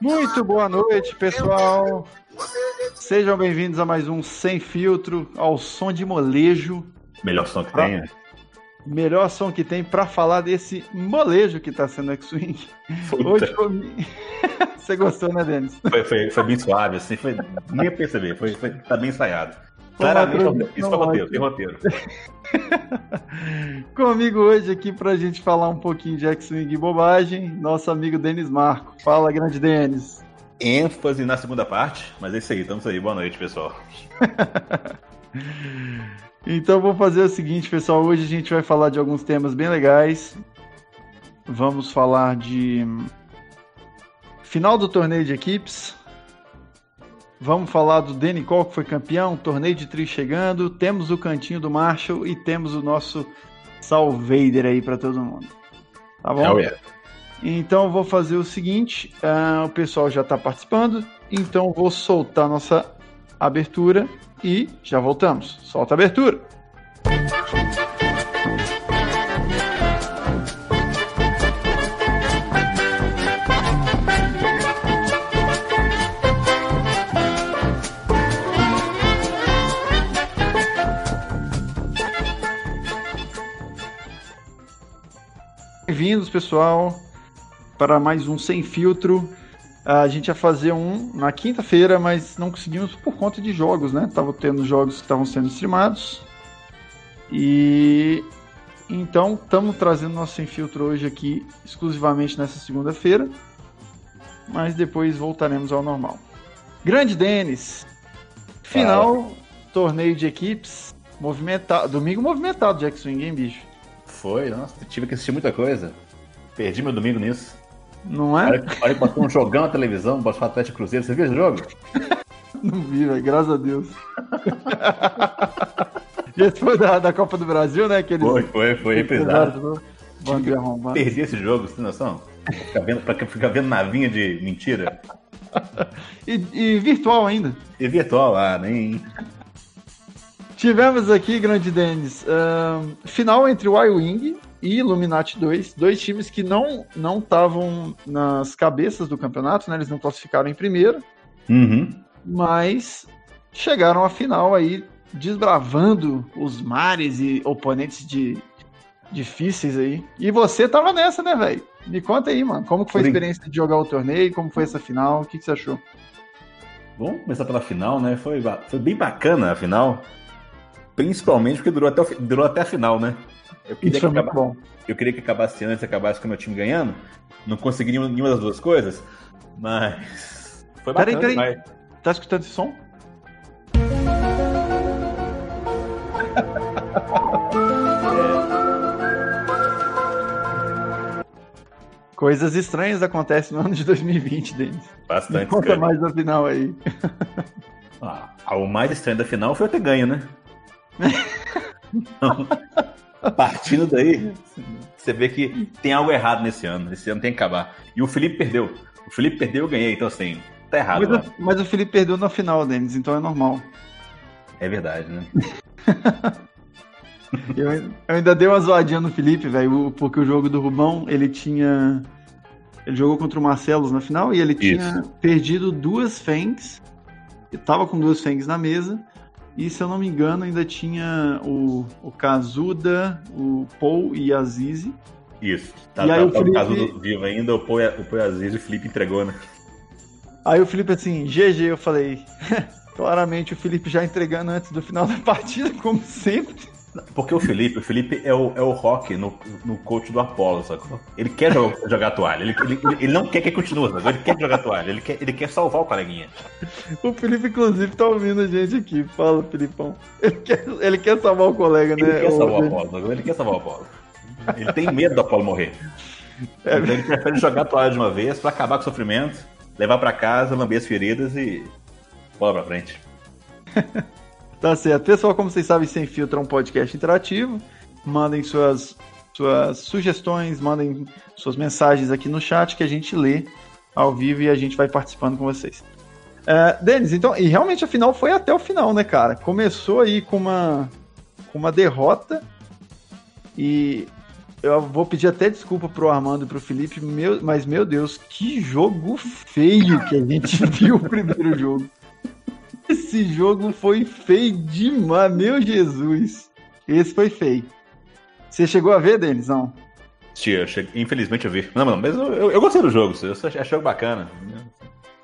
Muito boa noite, pessoal. Sejam bem-vindos a mais um Sem Filtro, ao som de molejo. Melhor som que pra... tem, né? Melhor som que tem para falar desse molejo que tá sendo X-Wing. Hoje comigo. Você gostou, né, Denis? Foi, foi, foi bem suave, assim, foi, nem perceber, foi, foi, tá bem ensaiado. Claramente, isso foi roteiro, tem roteiro. Comigo hoje aqui pra gente falar um pouquinho de X-Wing e bobagem, nosso amigo Denis Marco. Fala, grande Denis. ênfase na segunda parte, mas é isso aí, estamos aí. Boa noite, pessoal. então vou fazer o seguinte, pessoal. Hoje a gente vai falar de alguns temas bem legais. Vamos falar de final do torneio de equipes. Vamos falar do Danny Cole, que foi campeão, torneio de tri chegando. Temos o cantinho do Marshall e temos o nosso Salvader aí para todo mundo. Tá bom? Yeah. Então vou fazer o seguinte: uh, o pessoal já está participando, então vou soltar nossa abertura e já voltamos. Solta a abertura. Bem-vindos, pessoal, para mais um Sem Filtro. A gente ia fazer um na quinta-feira, mas não conseguimos por conta de jogos, né? Tava tendo jogos que estavam sendo streamados. E então estamos trazendo nosso Sem Filtro hoje aqui exclusivamente nessa segunda-feira. Mas depois voltaremos ao normal. Grande Denis. Final, torneio de equipes. Movimentado. Domingo movimentado de X-Wing, hein, bicho? Foi, nossa, tive que assistir muita coisa. Perdi meu domingo nisso. Não é? Olha que passou um jogão na televisão, Botafogo Atlético Cruzeiro. Você viu esse jogo? Não vi, velho, graças a Deus. e esse foi da, da Copa do Brasil, né? Que eles, foi, foi, foi reprisado. Perdi esse jogo, você tem noção? Ficar vendo, pra ficar vendo navinha de mentira. e, e, virtual ainda. E virtual, ah, nem. Tivemos aqui, grande Denis, final entre o Y-Wing e Illuminati 2, dois times que não não estavam nas cabeças do campeonato, né? Eles não classificaram em primeiro, uhum. mas chegaram à final aí, desbravando os mares e oponentes de difíceis aí. E você tava nessa, né, velho? Me conta aí, mano, como foi a experiência de jogar o torneio, como foi essa final, o que, que você achou? Vamos começar pela final, né? Foi, foi bem bacana a final. Principalmente porque durou até, o, durou até a final, né? Eu queria, Isso que acabasse, bom. eu queria que acabasse antes, acabasse com o meu time ganhando. Não consegui nenhuma das duas coisas, mas. Foi bacana. Peraí, peraí. Mas... Tá escutando esse som? Coisas estranhas acontecem no ano de 2020, Denis. Bastante. Me conta cara. mais da final aí. Ah, o mais estranho da final foi eu ter ganho, né? Partindo daí, você vê que tem algo errado nesse ano. Esse ano tem que acabar. E o Felipe perdeu. O Felipe perdeu, eu ganhei. Então, assim, tá errado. Mas, o, mas o Felipe perdeu na final, Denis, então é normal. É verdade, né? eu, eu, ainda dei uma zoadinha no Felipe, velho, porque o jogo do Rubão, ele tinha. Ele jogou contra o Marcelos na final e ele Isso. tinha perdido duas Fangs. Ele tava com duas Fangs na mesa. E se eu não me engano, ainda tinha o, o Kazuda, o Paul e a Zizi. Isso. Tá, e tá, aí tá, o Felipe... o Kazuda vivo ainda, o Paul, o Paul e a Zizi, o Felipe entregou, né? Aí o Felipe assim, GG, eu falei. Claramente o Felipe já entregando antes do final da partida, como sempre. Porque o Felipe, o Felipe é o, é o Rock no, no coach do Apollo, sacou? Ele quer jogar, jogar toalha, ele, ele, ele, não quer que continue, sacou? Ele quer jogar toalha, ele quer, ele quer salvar o coleguinha. O Felipe, inclusive, tá ouvindo a gente aqui. Fala, Filipão. Ele quer, ele quer salvar o colega, ele né? Ele quer salvar o Apollo, sacou? Ele quer salvar o Apollo. Ele tem medo do Apollo morrer. É. Então ele prefere jogar toalha de uma vez pra acabar com o sofrimento, levar pra casa, lamber as feridas e bola pra frente. Tá certo. Pessoal, como vocês sabem, Sem Filtro é um podcast interativo. Mandem suas, suas sugestões, mandem suas mensagens aqui no chat que a gente lê ao vivo e a gente vai participando com vocês. É, Denis, então, e realmente a final foi até o final, né, cara? Começou aí com uma, com uma derrota e eu vou pedir até desculpa pro Armando e pro Felipe, meu, mas meu Deus, que jogo feio que a gente viu o primeiro jogo. Esse jogo foi feio demais, meu Jesus. Esse foi feio. Você chegou a ver, Denis? Não? Tia, infelizmente eu vi. Não, não, mas eu, eu, eu gostei do jogo, eu achei jogo bacana.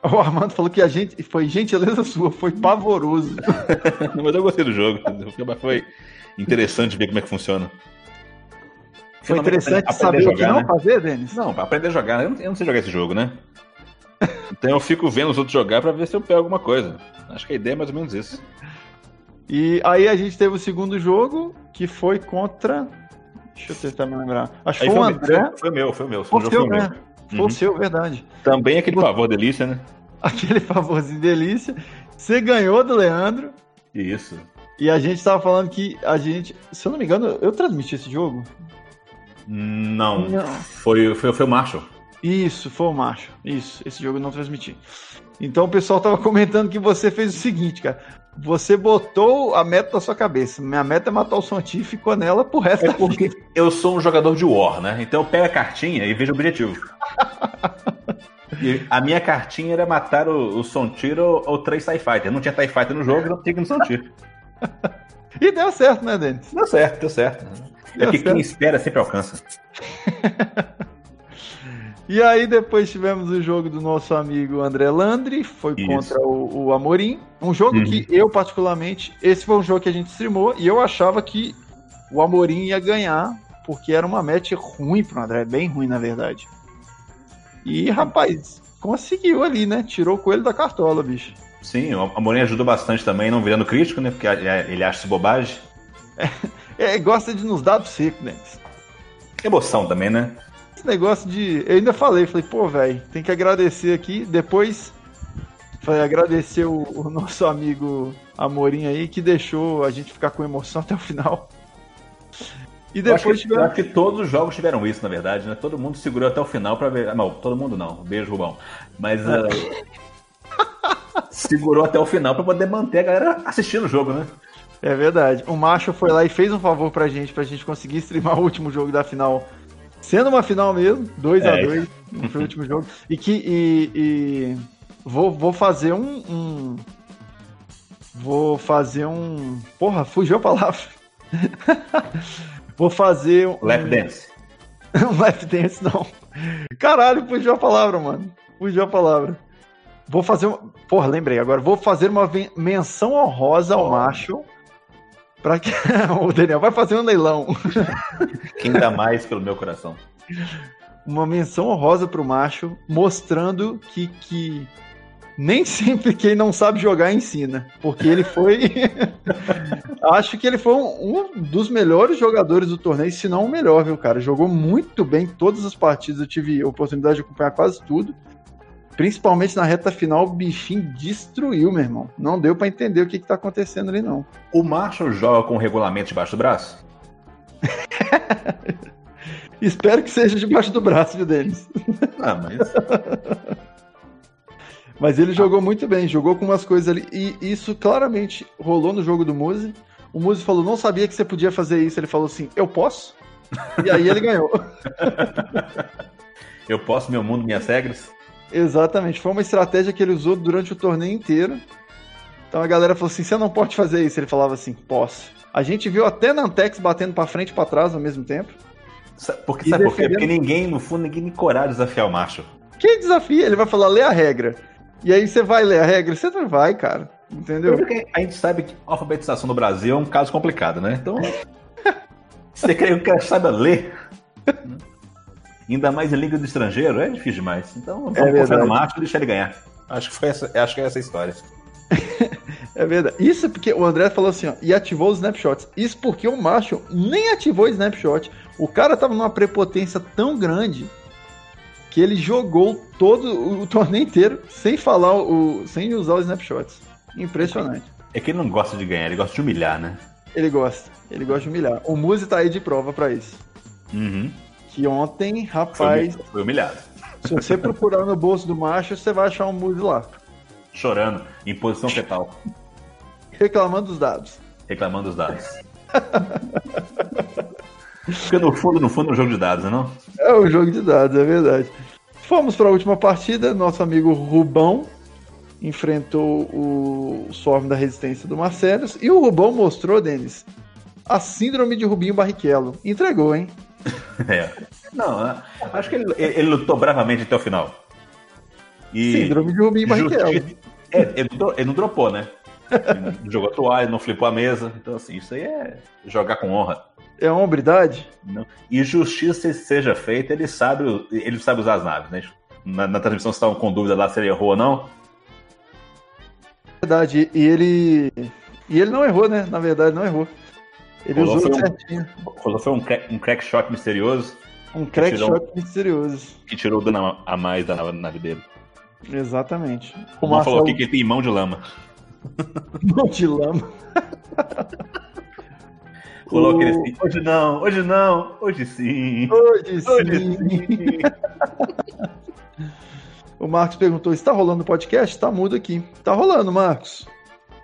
O Armando falou que a gente foi gentileza sua, foi pavoroso. mas eu gostei do jogo. Foi interessante ver como é que funciona. Foi interessante saber o que não né? fazer, Denis? Não, pra aprender a jogar. Eu não, eu não sei jogar esse jogo, né? Então eu fico vendo os outros jogar para ver se eu pego alguma coisa. Acho que a ideia é mais ou menos isso. E aí a gente teve o segundo jogo, que foi contra. Deixa eu tentar me lembrar. Acho que foi, foi o André. Foi, meu, foi meu. Foi, o seu, né? Foi o uhum. seu, verdade. Também aquele o... favor delícia, né? Aquele favorzinho delícia. Você ganhou do Leandro. Isso. E a gente tava falando que a gente. Se eu não me engano, eu transmiti esse jogo. Não. não. Foi, foi, foi o Marshall. Isso, foi o Marshall. Isso, esse jogo eu não transmiti. Então o pessoal tava comentando que você fez o seguinte, cara. Você botou a meta na sua cabeça. Minha meta é matar o Sonti e ficou nela pro resto é da porque vida. Eu sou um jogador de War, né? Então eu pego a cartinha e vejo o objetivo. a minha cartinha era matar o, o Sontiro ou, ou três TIE Fighter. Não tinha TIE Fighter no jogo, não tinha que no Sontiro. e deu certo, né, Denis? Deu certo, deu certo. É que quem espera sempre alcança. E aí depois tivemos o jogo do nosso amigo André Landry, foi Isso. contra o, o, Amorim. Um jogo uhum. que eu, particularmente, esse foi um jogo que a gente streamou e eu achava que o Amorim ia ganhar, porque era uma match ruim pro André, bem ruim na verdade. E, rapaz, conseguiu ali, né? Tirou o coelho da cartola, bicho. Sim, o Amorim ajudou bastante também, não virando crítico, né? Porque ele acha isso bobagem. É, é, gosta de nos dar seco, né? Emoção também, né? Esse negócio de. Eu ainda falei, falei, pô, velho, tem que agradecer aqui. Depois, falei, agradecer o, o, nosso amigo Amorim aí, que deixou a gente ficar com emoção até o final. E depois eu acho, que, tiveram... eu acho que todos os jogos tiveram isso, na verdade, né? Todo mundo segurou até o final para ver. Não, todo mundo não. Beijo, Rubão. Mas. Uh... segurou até o final para poder manter a galera assistindo o jogo, né? É verdade. O Macho foi lá e fez um favor pra gente, pra gente conseguir streamar o último jogo da final. Sendo uma final mesmo, 2 a 2 é. foi o último jogo. E que. E, e vou, vou fazer um, um, Vou fazer um. Porra, fugiu a palavra. vou fazer um. Lap dance. um lap dance, não. Caralho, fugiu a palavra, mano. Fugiu a palavra. Vou fazer uma. Porra, lembrei agora. Vou fazer uma menção honrosa ao oh. macho Pra que... o Daniel vai fazer um leilão. Quem dá mais pelo meu coração? Uma menção honrosa pro macho, mostrando que, que nem sempre quem não sabe jogar ensina. Porque ele foi. Acho que ele foi um, um, dos melhores jogadores do torneio, se não o melhor, viu, cara? Jogou muito bem todas as partidas. Eu tive a oportunidade de acompanhar quase tudo. Principalmente na reta final, o bichinho destruiu, meu irmão. Não deu para entender o que, que tá acontecendo ali, não. O Marshall joga com o regulamento debaixo do braço? Espero que seja debaixo do braço, viu, Denis? Ah, mas. mas ele jogou muito bem, jogou com umas coisas ali. E isso claramente rolou no jogo do Muse. O Muse falou: não sabia que você podia fazer isso. Ele falou assim: eu posso? E aí ele ganhou. eu posso, meu mundo, minhas regras? Exatamente, foi uma estratégia que ele usou durante o torneio inteiro. Então a galera falou assim: você não pode fazer isso. Ele falava assim: posso. A gente viu até Nantex batendo para frente e pra trás ao mesmo tempo. Porque, sabe por quê? Porque ninguém, no fundo, ninguém tem coragem de desafiar o macho. Quem desafia? Ele vai falar, lê a regra. E aí você vai ler a regra, você não vai, cara. Entendeu? Porque a gente sabe que a alfabetização no Brasil é um caso complicado, né? Então. você quer que o cara saiba ler? Ainda mais em liga do estrangeiro, é difícil demais. Então vamos é confiar no macho e deixar ele ganhar. Acho que, foi essa, acho que é essa a história. é verdade. Isso é porque o André falou assim, ó, e ativou os snapshots. Isso porque o macho nem ativou o snapshot. O cara tava numa prepotência tão grande que ele jogou todo o torneio inteiro sem falar o. sem usar os snapshots. Impressionante. É que ele não gosta de ganhar, ele gosta de humilhar, né? Ele gosta, ele gosta de humilhar. O Muzi tá aí de prova para isso. Uhum. Que ontem, rapaz. Foi, foi humilhado. Se você procurar no bolso do macho, você vai achar um Muzi lá. Chorando, em posição fetal. Reclamando dos dados. Reclamando dos dados. Porque no fundo, no fundo é um jogo de dados, não? É um jogo de dados, é verdade. Fomos para a última partida, nosso amigo Rubão enfrentou o Swarm da Resistência do Marcelos e o Rubão mostrou, Denis, a síndrome de Rubinho Barrichello. Entregou, hein? É. Não, é, acho que ele, ele lutou bravamente até o final. E síndrome de Rubinho Barrichello. É, ele, ele não dropou, né? Ele jogou a toalha, não flipou a mesa. Então, assim, isso aí é jogar com honra. É hombridade? Não. E justiça seja feita, ele sabe, ele sabe usar as naves, né? Na, na transmissão, estavam com dúvida lá se ele errou ou não. Verdade, e ele. E ele não errou, né? Na verdade, não errou. Ele Rolou usou certinho. Um, foi um crack, um crack shot misterioso. Um crack shot misterioso. Que tirou o dano a mais da nave dele. Exatamente. O, o Marcelo... falou aqui que ele tem mão de lama. mão de lama. Rolou aquele assim, hoje não, hoje não, hoje sim. Hoje sim. Hoje sim. o Marcos perguntou: está rolando o podcast? Está mudo aqui. Está rolando, Marcos.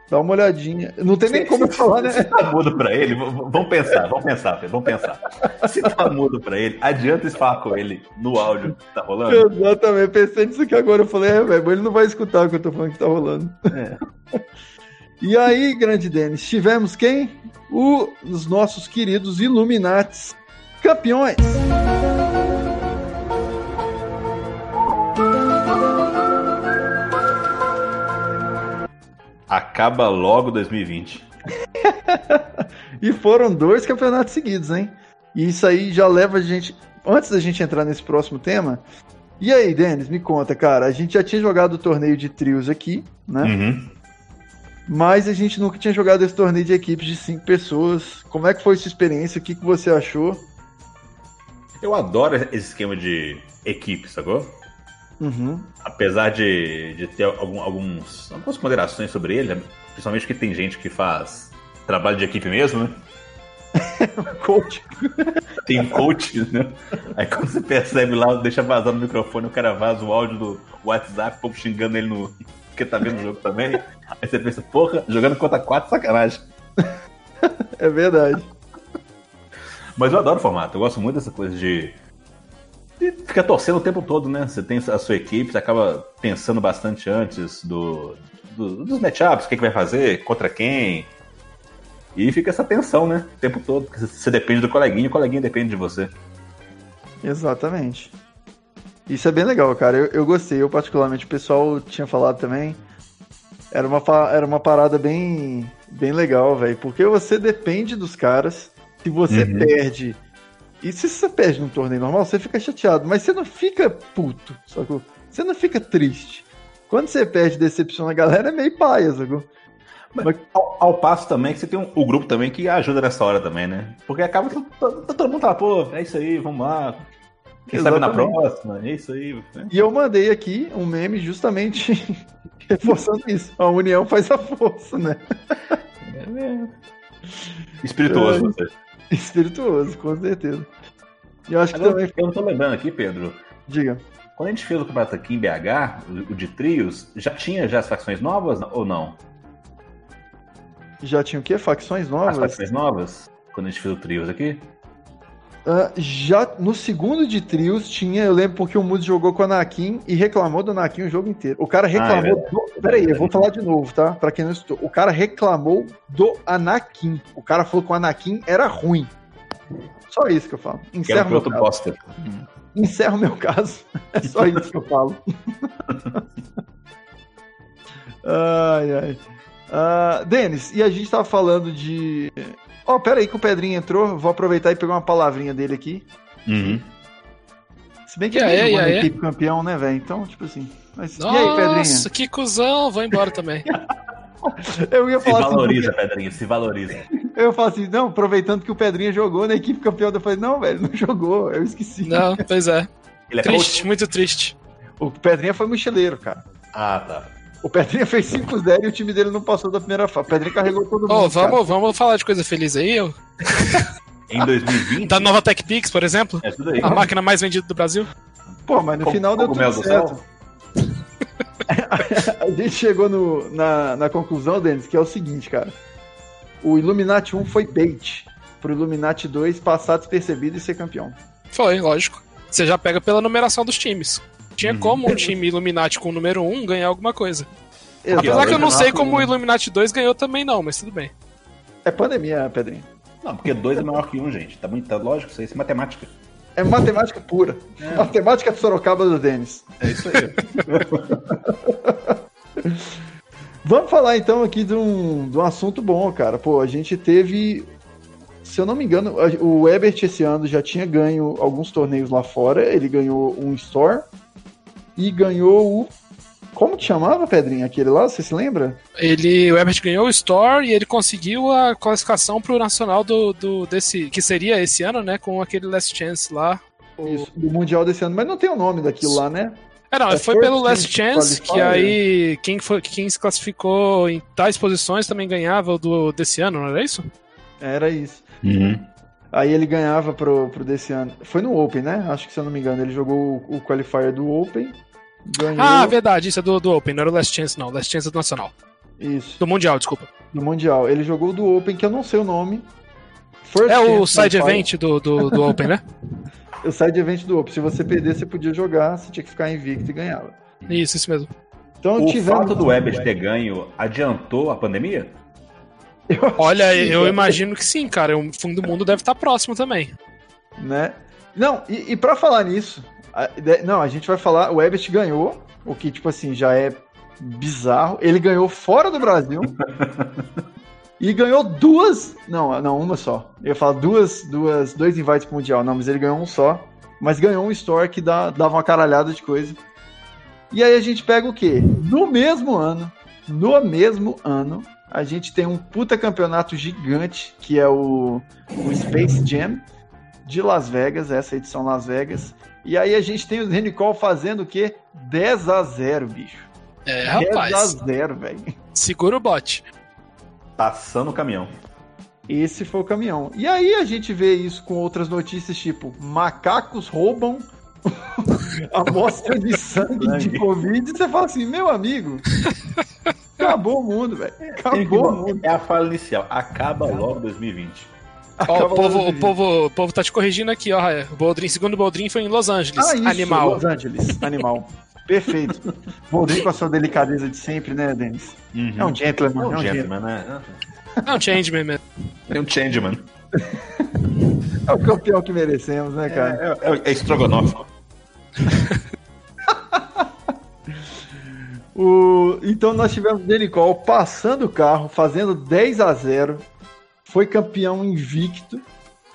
Dá uma olhadinha. Não tem nem como eu falar, né? Se tá mudo pra ele, vamos pensar, vamos pensar, vamos pensar. Se tá mudo pra ele, adianta falar com ele no áudio que tá rolando? Exatamente, pensei nisso aqui agora. Eu falei, é, velho, ele não vai escutar o que eu tô falando que tá rolando. É. E aí, grande Denis, tivemos quem? O, os nossos queridos Illuminates campeões. Acaba logo 2020. e foram dois campeonatos seguidos, hein? E isso aí já leva a gente. Antes da gente entrar nesse próximo tema. E aí, Denis, me conta, cara. A gente já tinha jogado o torneio de trios aqui, né? Uhum. Mas a gente nunca tinha jogado esse torneio de equipes de cinco pessoas. Como é que foi sua experiência? O que, que você achou? Eu adoro esse esquema de equipe, sacou? Uhum. Apesar de, de ter algum, alguns, algumas ponderações sobre ele, principalmente que tem gente que faz trabalho de equipe mesmo, né? coach. Tem coach, né? Aí quando você percebe lá, deixa vazar no microfone, o cara vaza o áudio do WhatsApp, o povo xingando ele no. Porque tá vendo o jogo também. Aí você pensa, porra, jogando contra quatro, sacanagem. É verdade. Mas eu adoro o formato, eu gosto muito dessa coisa de e fica torcendo o tempo todo, né? Você tem a sua equipe, você acaba pensando bastante antes do, do dos matchups, o que, que vai fazer, contra quem. E fica essa tensão, né? O tempo todo. Porque você depende do coleguinha, o coleguinha depende de você. Exatamente. Isso é bem legal, cara. Eu, eu gostei. Eu, particularmente, o pessoal tinha falado também. Era uma, era uma parada bem, bem legal, velho. Porque você depende dos caras. Se você uhum. perde e se você perde num torneio normal, você fica chateado, mas você não fica puto, sacou? Você não fica triste. Quando você perde decepciona a galera, é meio paia, sacou? Mas, ao, ao, passo também que você tem um, o grupo também que ajuda nessa hora também, né? Porque acaba que todo, todo mundo fala, pô, é isso aí, vamos lá. Quem Exatamente. sabe na próxima, é isso aí. Né? E eu mandei aqui um meme justamente reforçando isso. A união faz a força, né? É mesmo. Espirituoso é. você. Espirituoso, com certeza. E eu acho que também. Eu não tô lembrando aqui, Pedro. Diga. Quando a gente fez o campeonato aqui em BH, o de trios, já tinha já as facções novas ou não? Já tinha o quê? Facções novas? As facções novas? Quando a gente fez o trios aqui? Uh, já no segundo de trios tinha, eu lembro porque o Mudo jogou com o Anakin e reclamou do Anakin o jogo inteiro. O cara reclamou. Ah, é do... Peraí, eu vou falar de novo, tá? Pra quem não escutou. O cara reclamou do Anakin. O cara falou que o Anakin era ruim. Só isso que eu falo. Encerro meu caso. Bosta. Encerro meu caso. É só isso que eu falo. ai, ai. Uh, Denis, e a gente tava falando de Ó, oh, pera aí que o Pedrinho entrou. Vou aproveitar e pegar uma palavrinha dele aqui. Uhum. Se bem que ele é, é, equipe campeão, né, velho? Então, tipo assim. Mas... Nossa, e aí, Pedrinho? Nossa, que cuzão. Vou embora também. Eu ia falar se assim, valoriza, assim, Pedrinho, se valoriza. Eu falo assim, não, aproveitando que o Pedrinho jogou na equipe campeão, eu falei, não, velho, não jogou, eu esqueci. Não, pois é. Ele é triste, coach? muito triste. O Pedrinho foi mochileiro, cara. Ah, tá. O Pedrinha fez 5-0 e o time dele não passou da primeira fase. O Pedrinha carregou todo mundo. Oh, vamos, vamos falar de coisa feliz aí, eu. Em 2020? Da nova TechPix, por exemplo? É tudo aí. A máquina mais vendida do Brasil. Pô, mas no Com, final deu tudo certo. a gente chegou no, na, na conclusão, Denis, que é o seguinte, cara. O Illuminati 1 foi bait. pro Illuminati 2 passar despercebido e ser campeão. Foi, lógico. Você já pega pela numeração dos times. Tinha uhum. como um time Illuminati com o número 1 um ganhar alguma coisa. Exato. Apesar que eu não sei como o Illuminati 2 ganhou também não, mas tudo bem. É pandemia, Pedrinho. Não, porque 2 é maior que 1, um, gente. Tá muito tá lógico isso aí, isso é matemática. É matemática pura. É. Matemática de Sorocaba do Denis. É isso aí. Vamos falar então aqui de um, de um assunto bom, cara. Pô, a gente teve. Se eu não me engano, o Ebert esse ano já tinha ganho alguns torneios lá fora. Ele ganhou um Store e ganhou o. Como que chamava, Pedrinho, aquele lá? Você se lembra? Ele, o Ebert ganhou o Store e ele conseguiu a classificação pro Nacional do, do desse que seria esse ano, né, com aquele Last Chance lá. Isso, do Mundial desse ano, mas não tem o nome daquilo lá, né? É, não, é foi pelo Last Chance que aí quem, foi, quem se classificou em tais posições também ganhava o do, desse ano, não era isso? Era isso. Uhum. Aí ele ganhava pro, pro desse ano. Foi no Open, né? Acho que se eu não me engano, ele jogou o, o Qualifier do Open. Ganhou... Ah, verdade, isso é do, do Open, não era o Last Chance, não. Last Chance é do Nacional. Isso. Do Mundial, desculpa. Do Mundial. Ele jogou do Open, que eu não sei o nome. First é o side event do, do, do Open, né? o side event do Open. Se você perder, você podia jogar, você tinha que ficar invicto e ganhava. Isso, isso mesmo. Então, o tivemos... fato do Weber ter ganho adiantou a pandemia? Olha, eu imagino que sim, cara. O fundo do mundo deve estar próximo também. Né? Não, e, e para falar nisso, não, a gente vai falar. O Ebert ganhou, o que, tipo assim, já é bizarro. Ele ganhou fora do Brasil. e ganhou duas. Não, não, uma só. Eu ia falar duas, duas, dois invites pro Mundial. Não, mas ele ganhou um só. Mas ganhou um store que dá, dava uma caralhada de coisa. E aí a gente pega o quê? No mesmo ano, no mesmo ano, a gente tem um puta campeonato gigante, que é o, o Space Jam de Las Vegas, essa edição Las Vegas. E aí a gente tem o Cole fazendo o quê? 10 a 0 bicho. É, rapaz. 10 a 0 velho. Segura o bote. Passando o caminhão. Esse foi o caminhão. E aí a gente vê isso com outras notícias, tipo, macacos roubam amostra de sangue de Covid, e você fala assim, meu amigo, acabou o mundo, velho. Acabou o mundo. É a fala inicial. Acaba logo 2020. Ó, o, povo, o, povo, o povo tá te corrigindo aqui, ó. O Boldrin, segundo Boldrin, foi em Los Angeles. Ah, isso, animal. Los Angeles, animal. Perfeito. Boldrin com a sua delicadeza de sempre, né, Denis? Uhum. É um gentleman. É um, é um gentleman, né? É um changeman mesmo. É um changeman. é o campeão que merecemos, né, cara? É, é, é estrogonofe. o... Então nós tivemos Denicol passando o carro, fazendo 10 a 0 foi campeão invicto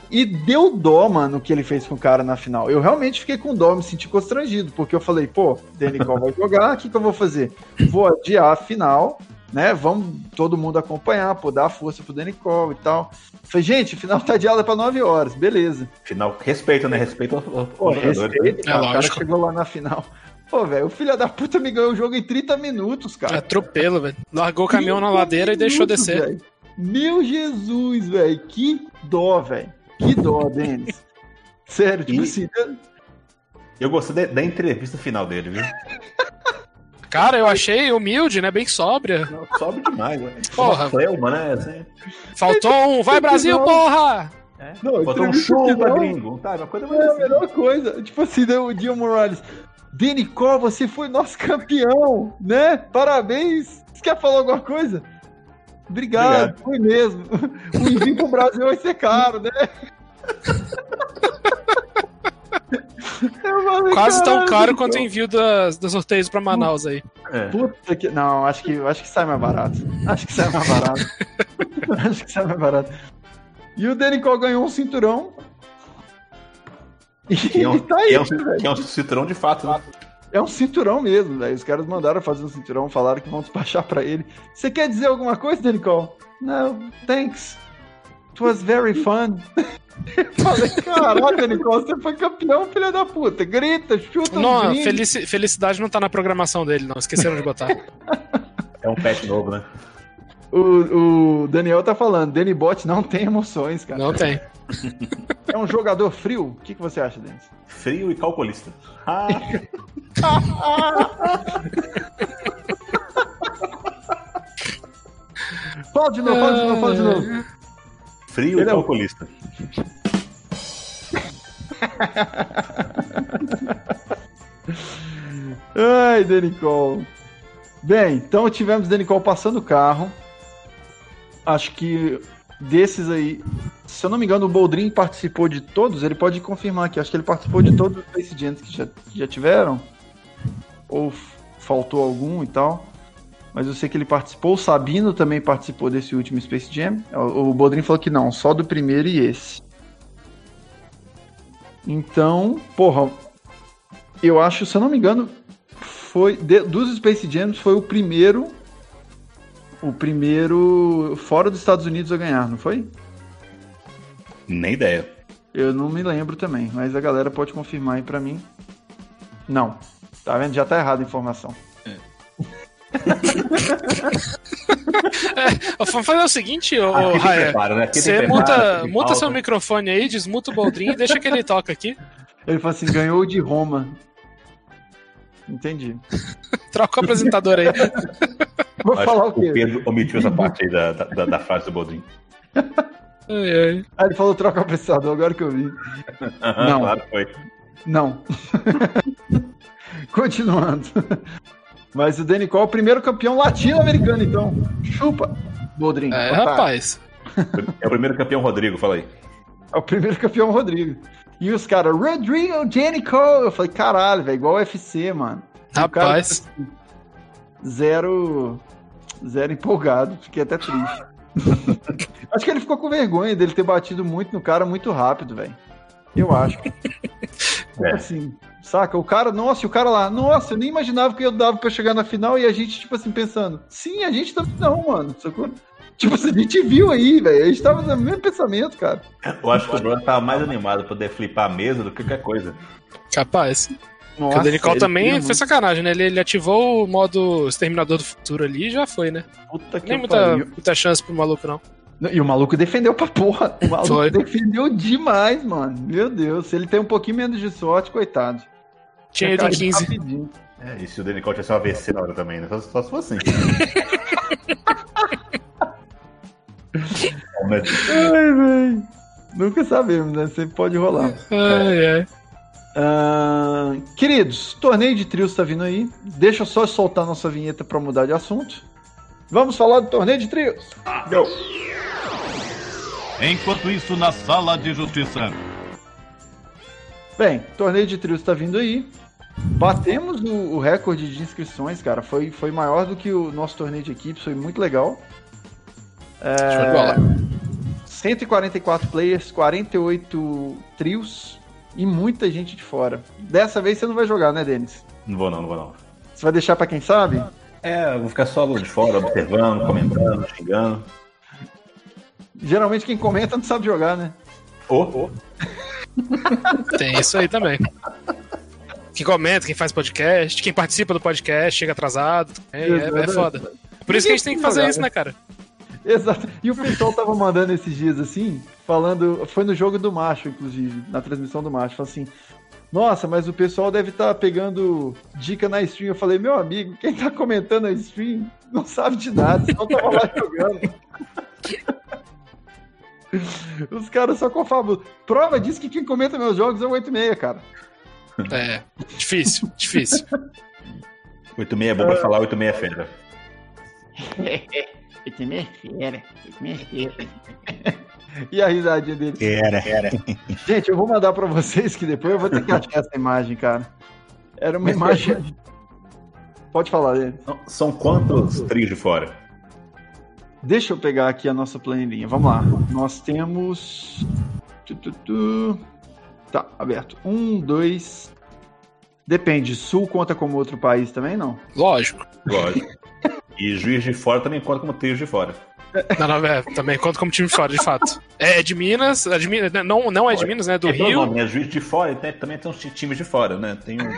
e deu dó, mano, o que ele fez com o cara na final. Eu realmente fiquei com dó, me senti constrangido, porque eu falei, pô, Denicol vai jogar, o que, que eu vou fazer? Vou adiar a final, né? Vamos todo mundo acompanhar, pô, dar força pro Danny Cole e tal. Falei, gente, final tá adiada pra 9 horas, beleza. Final, respeito, né? Respeito ao, pô, respeito, é, o cara chegou lá na final. Pô, velho, o filho da puta me ganhou o jogo em 30 minutos, cara. É atropelo, velho. Largou o caminhão na ladeira minutos, e deixou descer. Véio. Meu Jesus, velho. Que dó, velho. Que dó, Denis. Sério, tipo e... assim. Eu gostei da entrevista final dele, viu? Cara, eu achei humilde, né? Bem sóbria. Não, demais, né? Porra. Fleuma, né? Assim. Faltou um. Vai, Brasil, porra! É. Não, Faltou um show pra gringo. Tá, uma coisa é a melhor coisa. Tipo assim, deu o Dio Morales. Denicó, você foi nosso campeão, né? Parabéns. Você quer falar alguma coisa? Obrigado, Obrigado. foi mesmo. O envio pro Brasil vai ser caro, né? Falei, Quase tão caro quanto o envio das, dos sorteios pra Manaus aí. É. Puta que. Não, acho que, acho que sai mais barato. Acho que sai mais barato. acho que sai mais barato. E o Denicol ganhou um cinturão. E que é um, tá aí, é um, que é um cinturão de fato, né? É um cinturão mesmo, velho. Os caras mandaram fazer um cinturão, falaram que vão despachar pra ele. Você quer dizer alguma coisa, Denicol? Não, thanks. It was very fun. Falei, caraca, Nicole, você foi campeão, filha da puta. Grita, chuta Não, felici felicidade não tá na programação dele, não. Esqueceram de botar. É um pet novo, né? O, o Daniel tá falando, Danny Bot não tem emoções, cara. Não tem. É um jogador frio? O que, que você acha, Denis? Frio e calculista. Ah. fala de novo, fala de novo, fala de novo. Frio Ele e calculista. Ai, Denicol. Bem, então tivemos Denicol passando o carro. Acho que desses aí, se eu não me engano, o Boldrin participou de todos. Ele pode confirmar aqui. Acho que ele participou de todos os Space Jams que já, que já tiveram. Ou faltou algum e tal. Mas eu sei que ele participou. O Sabino também participou desse último Space Jam. O, o Boldrin falou que não, só do primeiro e esse. Então, porra, eu acho, se eu não me engano, foi de, dos Space Jams foi o primeiro o primeiro fora dos Estados Unidos a ganhar, não foi? Nem ideia. Eu não me lembro também, mas a galera pode confirmar aí para mim. Não. Tá vendo? Já tá errada a informação. É. é, vamos fazer o seguinte, ô, Raia. Né? Você muta, muta seu microfone aí, desmuta o Boldrin e deixa que ele toca aqui. Ele falou assim: ganhou de Roma. Entendi. Troca o apresentador aí. Vou Acho falar o quê? O Pedro omitiu essa parte aí da, da, da frase do Boldrin. Ai, ai. Ah, ele falou troca o agora que eu vi. Não. Claro, foi. Não. Continuando. Mas o Danny Cole é o primeiro campeão latino-americano, então. Chupa, Boldrin. É, rapaz. É o primeiro campeão Rodrigo, fala aí. É o primeiro campeão Rodrigo. E os caras, Rodrigo Danny Cole. Eu falei, caralho, velho, igual UFC, mano. Rapaz. Cara, zero. Zero empolgado. Fiquei até triste. Acho que ele ficou com vergonha dele ter batido muito no cara muito rápido, velho. Eu acho. É. Assim, saca? O cara, nossa, e o cara lá, nossa, eu nem imaginava que eu dava pra chegar na final e a gente, tipo assim, pensando, sim, a gente também não, mano, sacou? Tipo, assim, a gente viu aí, velho. A gente tava no mesmo pensamento, cara. Eu acho que o Bruno tava mais animado pra poder flipar a mesa do que qualquer coisa. Capaz. Nossa, o Denicol também foi muito... sacanagem, né? Ele, ele, ativou o modo Exterminador do Futuro ali e já foi, né? Puta que Nem muita, muita chance pro maluco, não. E o maluco defendeu pra porra. O maluco Foi. defendeu demais, mano. Meu Deus. Se ele tem um pouquinho menos de sorte, coitado. Tinha ido em 15. Rapidinho. É, e se o Denicol tivesse um AVC na hora também, né? Só, só se fosse assim. ai, velho. Nunca sabemos, né? Sempre pode rolar. Ai, ai. Uh, queridos, torneio de trios tá vindo aí. Deixa eu só soltar nossa vinheta para mudar de assunto. Vamos falar do torneio de trios. Go. Enquanto isso, na sala de justiça. Bem, torneio de trios está vindo aí. Batemos o, o, recorde de inscrições, cara. Foi, foi maior do que o nosso torneio de equipes, foi muito legal. É, 144 players, 48 trios e muita gente de fora. Dessa vez você não vai jogar, né, Denis? Não vou não, não vou não. Você vai deixar para quem sabe? É, eu vou ficar só de fora, observando, comentando, xingando. Geralmente quem comenta não sabe jogar, né? Oh. oh. Tem isso aí também. Quem comenta, quem faz podcast, quem participa do podcast, chega atrasado. É, é, é foda. Por isso que a gente tem que fazer isso, né, cara? Exato. E o pessoal tava mandando esses dias assim, falando. Foi no jogo do macho, inclusive, na transmissão do macho. Falou assim: Nossa, mas o pessoal deve estar tá pegando dica na stream. Eu falei, meu amigo, quem tá comentando a stream não sabe de nada, só tava lá jogando. Os caras só confabam. Prova disso que quem comenta meus jogos é o 86, cara. É, difícil, difícil. 86 é bom pra falar, 86 é fera. 86 é fera, 86 é fera. E a risadinha dele? Era, era. Gente, eu vou mandar pra vocês que depois eu vou ter que achar essa imagem, cara. Era uma imagem. Pode falar dele. São quantos trios de fora? Deixa eu pegar aqui a nossa planilhinha. Vamos lá. Nós temos. Tá, aberto. Um, dois. Depende. Sul conta como outro país também, não? Lógico. Lógico. E juiz de fora também conta como trio de fora. Não, não, é, também conta como time de fora, de fato. É de Minas, é de Minas não, não é de Minas, né? Do é Rio. Nome, é juiz de fora e também tem uns times de fora, né? Tem um.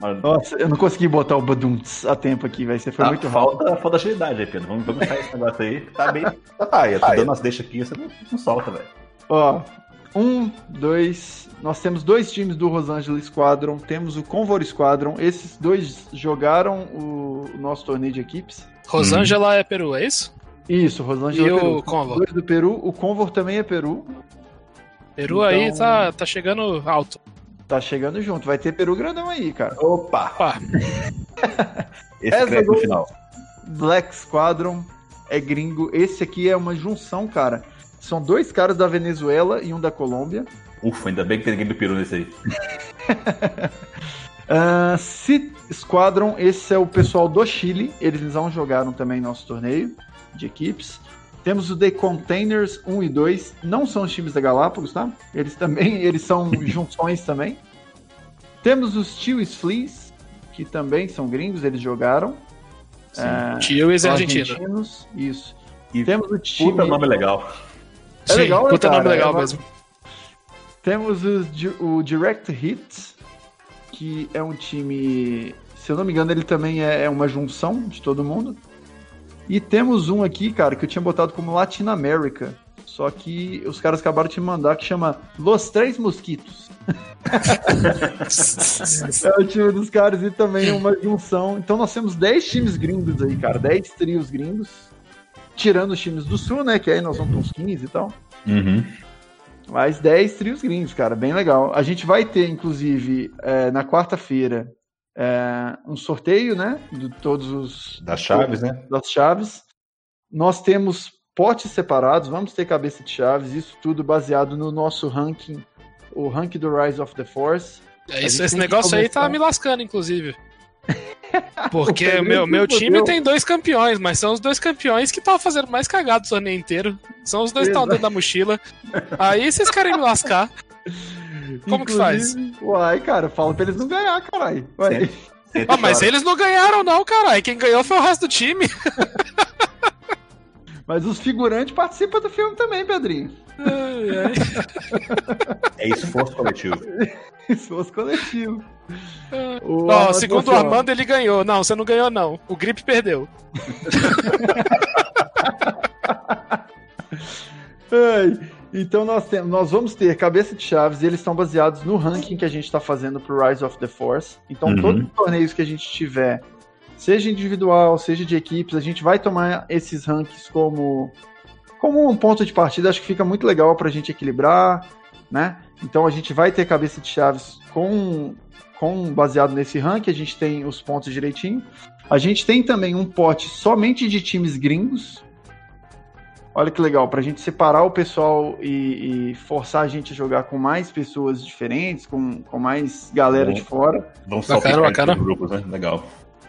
Nossa, eu não consegui botar o Baduntz a tempo aqui, vai ser foi ah, muito falta, rápido. Falta agilidade aí, Pedro. Vamos, sair esse negócio aí. Tá bem. Ah, eu tô dando as deixas aqui, você não, não solta, velho. Ó, um, dois. Nós temos dois times do Los Angeles Squadron, temos o Convor Squadron. Esses dois jogaram o, o nosso torneio de equipes. Rosângela hum. é Peru, é isso? Isso, Rosângela e é Peru. o Convor. Dois do Peru, o Convor também é Peru. Peru então... aí tá, tá chegando alto. Tá chegando junto, vai ter Peru grandão aí, cara. Opa! Opa. Esse no final. Black Squadron é gringo. Esse aqui é uma junção, cara. São dois caras da Venezuela e um da Colômbia. Ufa, ainda bem que tem ninguém do Peru nesse aí. uh, Sith Squadron, esse é o pessoal do Chile. Eles não jogaram também nosso torneio de equipes. Temos o The Containers 1 e 2, não são os times da Galápagos, tá? Eles também, eles são junções também. Temos os Tios Fleas, que também são gringos, eles jogaram. É, Tios é argentino. Argentinos, isso. E Temos o time... Puta nome legal. É Sim, legal, né, puta cara? nome legal é mesmo. Temos o, o Direct Hit, que é um time, se eu não me engano, ele também é, é uma junção de todo mundo. E temos um aqui, cara, que eu tinha botado como Latin America. Só que os caras acabaram de me mandar que chama Los Três Mosquitos. é o time dos caras e também é uma junção. Então nós temos 10 times gringos aí, cara. 10 trios gringos. Tirando os times do sul, né? Que aí nós vamos para uns 15 e tal. Uhum. Mais 10 trios gringos, cara. Bem legal. A gente vai ter, inclusive, é, na quarta-feira, é, um sorteio, né? De todos os. Das chaves, né? Das chaves. Nós temos potes separados, vamos ter cabeça de chaves, isso tudo baseado no nosso ranking, o ranking do Rise of the Force. É, isso, esse negócio aí tá me lascando, inclusive. Porque meu, meu time tem dois campeões, mas são os dois campeões que estavam fazendo mais cagado o torneio inteiro. São os dois que estão dentro da mochila. Aí vocês querem me lascar. Como Inclusive, que faz? Uai, cara, fala pra eles não ganhar, caralho. Ah, mas eles não ganharam, não, caralho. Quem ganhou foi o resto do time. mas os figurantes participam do filme também, Pedrinho. É esforço coletivo. esforço coletivo. O oh, segundo o Armando, ele ganhou. Não, você não ganhou, não. O Grip perdeu. Ai. Então nós, temos, nós vamos ter cabeça de chaves e eles estão baseados no ranking que a gente está fazendo para o Rise of the Force. Então uhum. todos os torneios que a gente tiver, seja individual, seja de equipes, a gente vai tomar esses rankings como como um ponto de partida. Acho que fica muito legal para a gente equilibrar, né? Então a gente vai ter cabeça de chaves com com baseado nesse ranking. A gente tem os pontos direitinho. A gente tem também um pote somente de times gringos, Olha que legal, para a gente separar o pessoal e, e, forçar a gente a jogar com mais pessoas diferentes, com, com mais galera Bom, de fora. Vamos só bacana, grupos, né? Legal.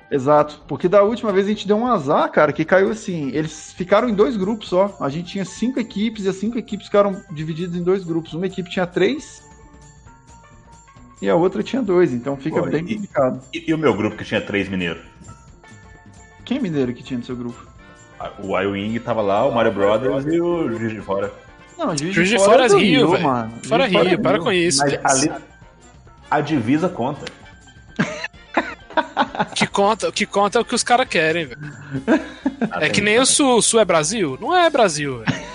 Exato, porque da última vez a gente deu um azar, cara, que caiu assim. Eles ficaram em dois grupos só. A gente tinha cinco equipes e as cinco equipes ficaram divididas em dois grupos. Uma equipe tinha três e a outra tinha dois, então fica Pô, bem e, complicado. E, e, o meu grupo que tinha três mineiros? Quem mineiro que tinha no seu grupo? O iWing tava lá, o Mario Brothers e o Juiz de Fora. Não, Juiz, Juiz de, Fora, é Rio, Rio velho. Mano. Fora Rio, Rio, para com isso. Mas ali, a divisa conta. Que conta, que conta é o que os caras querem, velho. Ah, é que nem o Sul. Sul é Brasil? Não é Brasil, velho.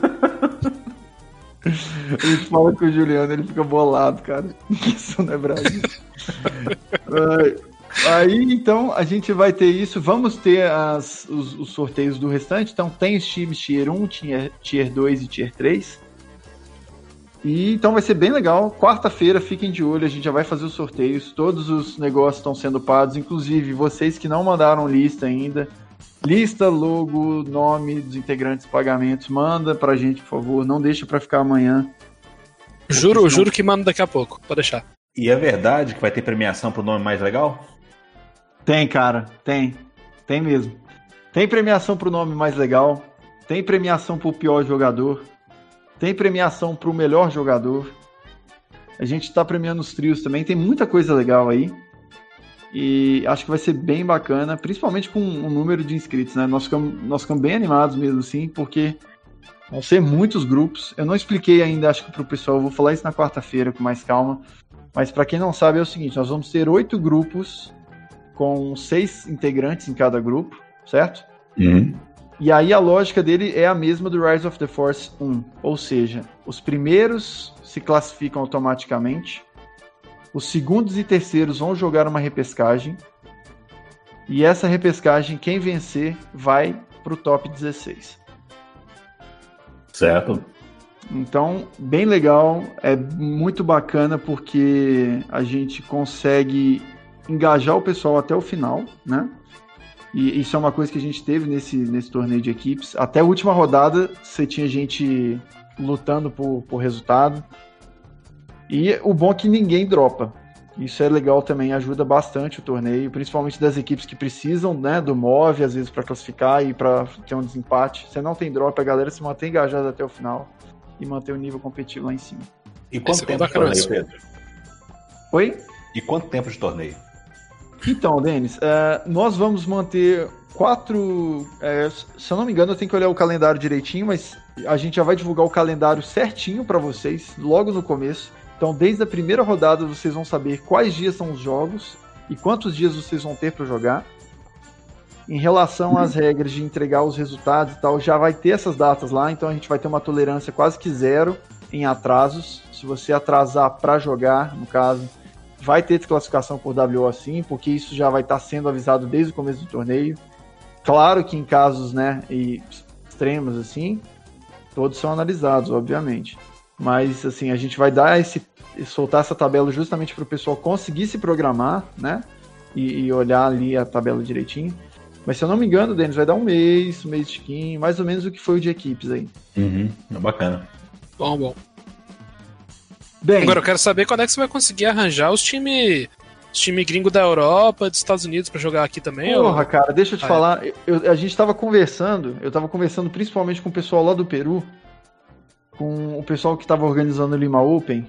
Ele fala com o Juliano, ele fica bolado, cara. Isso não é Brasil. Aí, então, a gente vai ter isso. Vamos ter as, os, os, sorteios do restante. Então, tem os times Tier 1, Tier, tier 2 e Tier 3. E então vai ser bem legal. Quarta-feira, fiquem de olho, a gente já vai fazer os sorteios. Todos os negócios estão sendo pagos, inclusive vocês que não mandaram lista ainda. Lista, logo, nome dos integrantes, pagamentos, manda pra gente, por favor. Não deixa pra ficar amanhã. Juro, senão... juro que manda daqui a pouco, pode deixar. E é verdade que vai ter premiação pro nome mais legal? Tem, cara, tem. Tem mesmo. Tem premiação pro nome mais legal. Tem premiação pro pior jogador. Tem premiação pro melhor jogador. A gente tá premiando os trios também. Tem muita coisa legal aí. E acho que vai ser bem bacana, principalmente com o número de inscritos, né? Nós ficamos, nós ficamos bem animados mesmo assim, porque vão ser muitos grupos. Eu não expliquei ainda, acho que pro pessoal, eu vou falar isso na quarta-feira com mais calma. Mas para quem não sabe é o seguinte, nós vamos ter oito grupos com seis integrantes em cada grupo, certo? Uhum. E aí a lógica dele é a mesma do Rise of the Force 1, ou seja, os primeiros se classificam automaticamente, os segundos e terceiros vão jogar uma repescagem, e essa repescagem, quem vencer vai para o top 16. Certo. Então, bem legal, é muito bacana porque a gente consegue engajar o pessoal até o final, né? E isso é uma coisa que a gente teve nesse, nesse torneio de equipes. Até a última rodada, você tinha gente lutando por, por resultado. E o bom é que ninguém dropa. Isso é legal também, ajuda bastante o torneio, principalmente das equipes que precisam né, do MOV, às vezes, para classificar e para ter um desempate. Você não tem drop, a galera se mantém engajada até o final e manter o nível competitivo lá em cima. E quanto tempo de torneio, Pedro? Oi? E quanto tempo de torneio? Então, Denis, é, nós vamos manter quatro. É, se eu não me engano, eu tenho que olhar o calendário direitinho, mas a gente já vai divulgar o calendário certinho para vocês logo no começo. Então, desde a primeira rodada, vocês vão saber quais dias são os jogos e quantos dias vocês vão ter para jogar. Em relação às regras de entregar os resultados e tal, já vai ter essas datas lá, então a gente vai ter uma tolerância quase que zero em atrasos. Se você atrasar para jogar, no caso, vai ter desclassificação por WO assim, porque isso já vai estar sendo avisado desde o começo do torneio. Claro que em casos, né, extremos assim, todos são analisados, obviamente. Mas assim, a gente vai dar esse soltar essa tabela justamente para o pessoal conseguir se programar, né? E, e, olhar ali a tabela direitinho. Mas se eu não me engano, Denis, vai dar um mês, um mês de skin, mais ou menos o que foi o de equipes aí. Uhum, é bacana. Bom, bom. Bem, Agora eu quero saber quando é que você vai conseguir arranjar os times time gringo da Europa, dos Estados Unidos para jogar aqui também? Porra, ou... cara, deixa eu te ah, é. falar. Eu, a gente tava conversando, eu tava conversando principalmente com o pessoal lá do Peru, com o pessoal que tava organizando o Lima Open,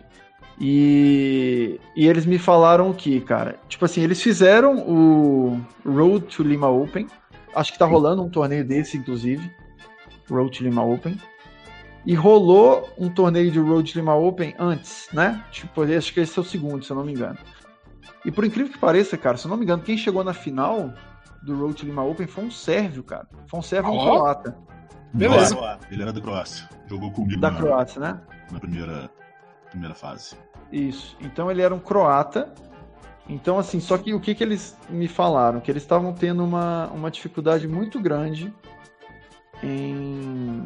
e, e eles me falaram que, cara, tipo assim, eles fizeram o Road to Lima Open, acho que tá rolando um torneio desse, inclusive, Road to Lima Open, e rolou um torneio de Road Lima Open antes, né? Tipo, acho que esse é o segundo, se eu não me engano. E por incrível que pareça, cara, se eu não me engano, quem chegou na final do Road Lima Open foi um sérvio, cara. Foi um sérvio oh. um croata. Beleza. Ele era da Croácia. Jogou comigo da na, Croácia, né? Na primeira, primeira fase. Isso. Então ele era um croata. Então, assim, só que o que, que eles me falaram? Que eles estavam tendo uma, uma dificuldade muito grande em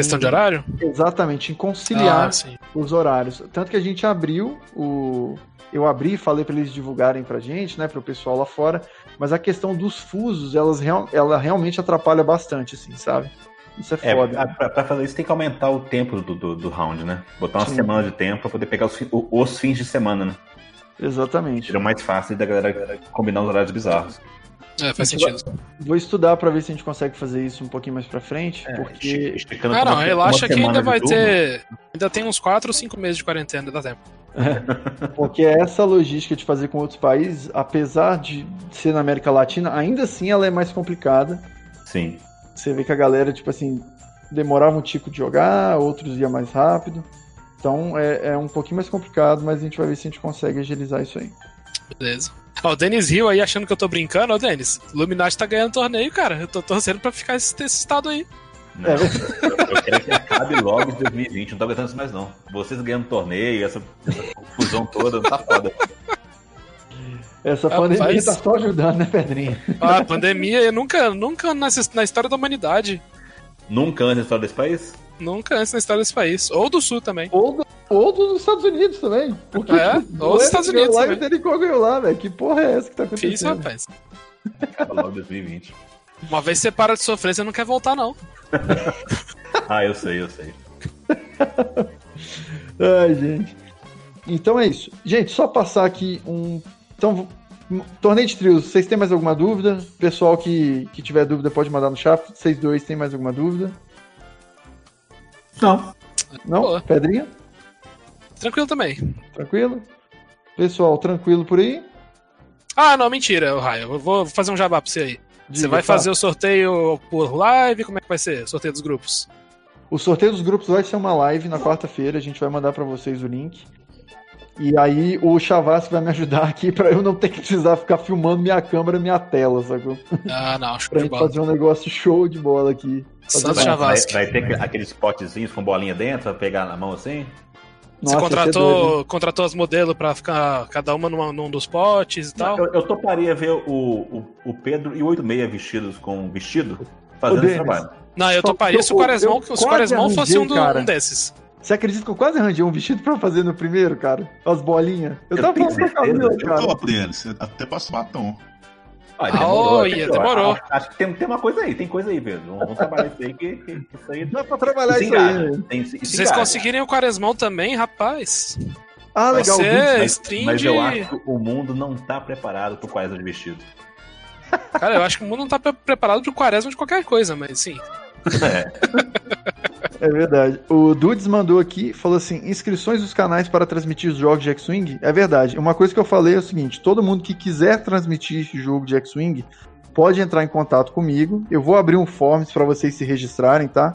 Questão de horário? Exatamente, em conciliar ah, os horários. Tanto que a gente abriu o. Eu abri e falei para eles divulgarem pra gente, né, pro pessoal lá fora, mas a questão dos fusos, elas real, ela realmente atrapalha bastante, assim, sabe? Isso é, é foda. É, pra, pra, fazer isso tem que aumentar o tempo do, do, do round, né? Botar uma Sim. semana de tempo pra poder pegar os, os fins de semana, né? Exatamente. Seria mais fácil da galera combinar os horários bizarros. É, faz sentido. Vou estudar para ver se a gente consegue fazer isso um pouquinho mais para frente, é, porque... Ah, não, relaxa que ainda vai ter... Ainda tem uns 4 ou 5 meses de quarentena, dá tempo. É, porque essa logística de fazer com outros países, apesar de ser na América Latina, ainda assim ela é mais complicada. Sim. Você vê que a galera, tipo assim, demorava um tipo de jogar, outros ia mais rápido. Então é, é um pouquinho mais complicado, mas a gente vai ver se a gente consegue agilizar isso aí. Beleza. Ó, o Denis Rio aí achando que eu tô brincando. Ó, Denis, Luminati tá ganhando torneio, cara. Eu tô torcendo pra ficar esse, esse estado aí. Não, eu, eu, quero que acabe logo em 2020, não tô aguentando isso mais não. Vocês ganhando torneio, essa, essa confusão toda, tá foda. Essa Rapaz, pandemia tá só ajudando, né, Pedrinho? Ah, a pandemia, nunca, nunca na, na história da humanidade. Nunca antes na história desse país? Nunca antes na história desse país. Ou do Sul também. Ou, do, ou dos Estados Unidos também. Porque, é, ou dos Estados Unidos lá também. E Telecom ganhou lá, velho. Que porra é essa que tá acontecendo? Fiz, rapaz. Acaba logo 2020. Uma vez você para de sofrer, você não quer voltar, não. ah, eu sei, eu sei. Ai, gente. Então é isso. Gente, só passar aqui um. Então, torneio de trios, vocês têm mais alguma dúvida? Pessoal que, que tiver dúvida pode mandar no chat. Vocês dois têm mais alguma dúvida? Não. Não? Boa. Pedrinha? Tranquilo também. Tranquilo? Pessoal, tranquilo por aí? Ah, não, mentira, Raio. Eu vou fazer um jabá pra você aí. Diga, você vai tá. fazer o sorteio por live? Como é que vai ser? O sorteio dos grupos? O sorteio dos grupos vai ser uma live na quarta-feira. A gente vai mandar para vocês o link. E aí o Chavassi vai me ajudar aqui para eu não ter que precisar ficar filmando minha câmera e minha tela, sacou? Ah, não, show pra gente bola. fazer um negócio show de bola aqui. Santos Chavassi. Vai, vai, ter aqueles potezinhos com bolinha dentro pra pegar na mão assim? Nossa, Você contratou, contratou as modelos pra ficar cada uma numa, num dos potes e tal? Eu, eu toparia ver o, o, o Pedro e o 86 vestidos com vestido. fazendo esse trabalho. Não, eu toparia se o Quaresmão, se o Quaresmão fosse um, do, um desses. Você acredita que eu quase arranjei um vestido pra fazer no primeiro, cara? As bolinhas. Eu, eu tava falando pra cabelo, cara. Eu tô aprendendo, até passo batom. Ah, demorou, oh, yeah, demorou. Acho, acho, que tem, tem uma coisa aí, tem coisa aí, Pedro. Vamos, trabalhar isso aí, que, que isso aí. Dá pra trabalhar isso, aí. Tem, Se vocês conseguirem o Quaresmão também, rapaz. Ah, legal. Mas, mas, eu acho que o mundo não tá preparado pro Quaresma de vestido. Cara, eu acho que o mundo não tá preparado pro Quaresma de qualquer coisa, mas sim. É. é verdade. O Dudes mandou aqui, falou assim: inscrições dos canais para transmitir os jogos de X-Wing. É verdade. Uma coisa que eu falei é o seguinte: todo mundo que quiser transmitir esse jogo de X-Wing pode entrar em contato comigo. Eu vou abrir um forms para vocês se registrarem, tá?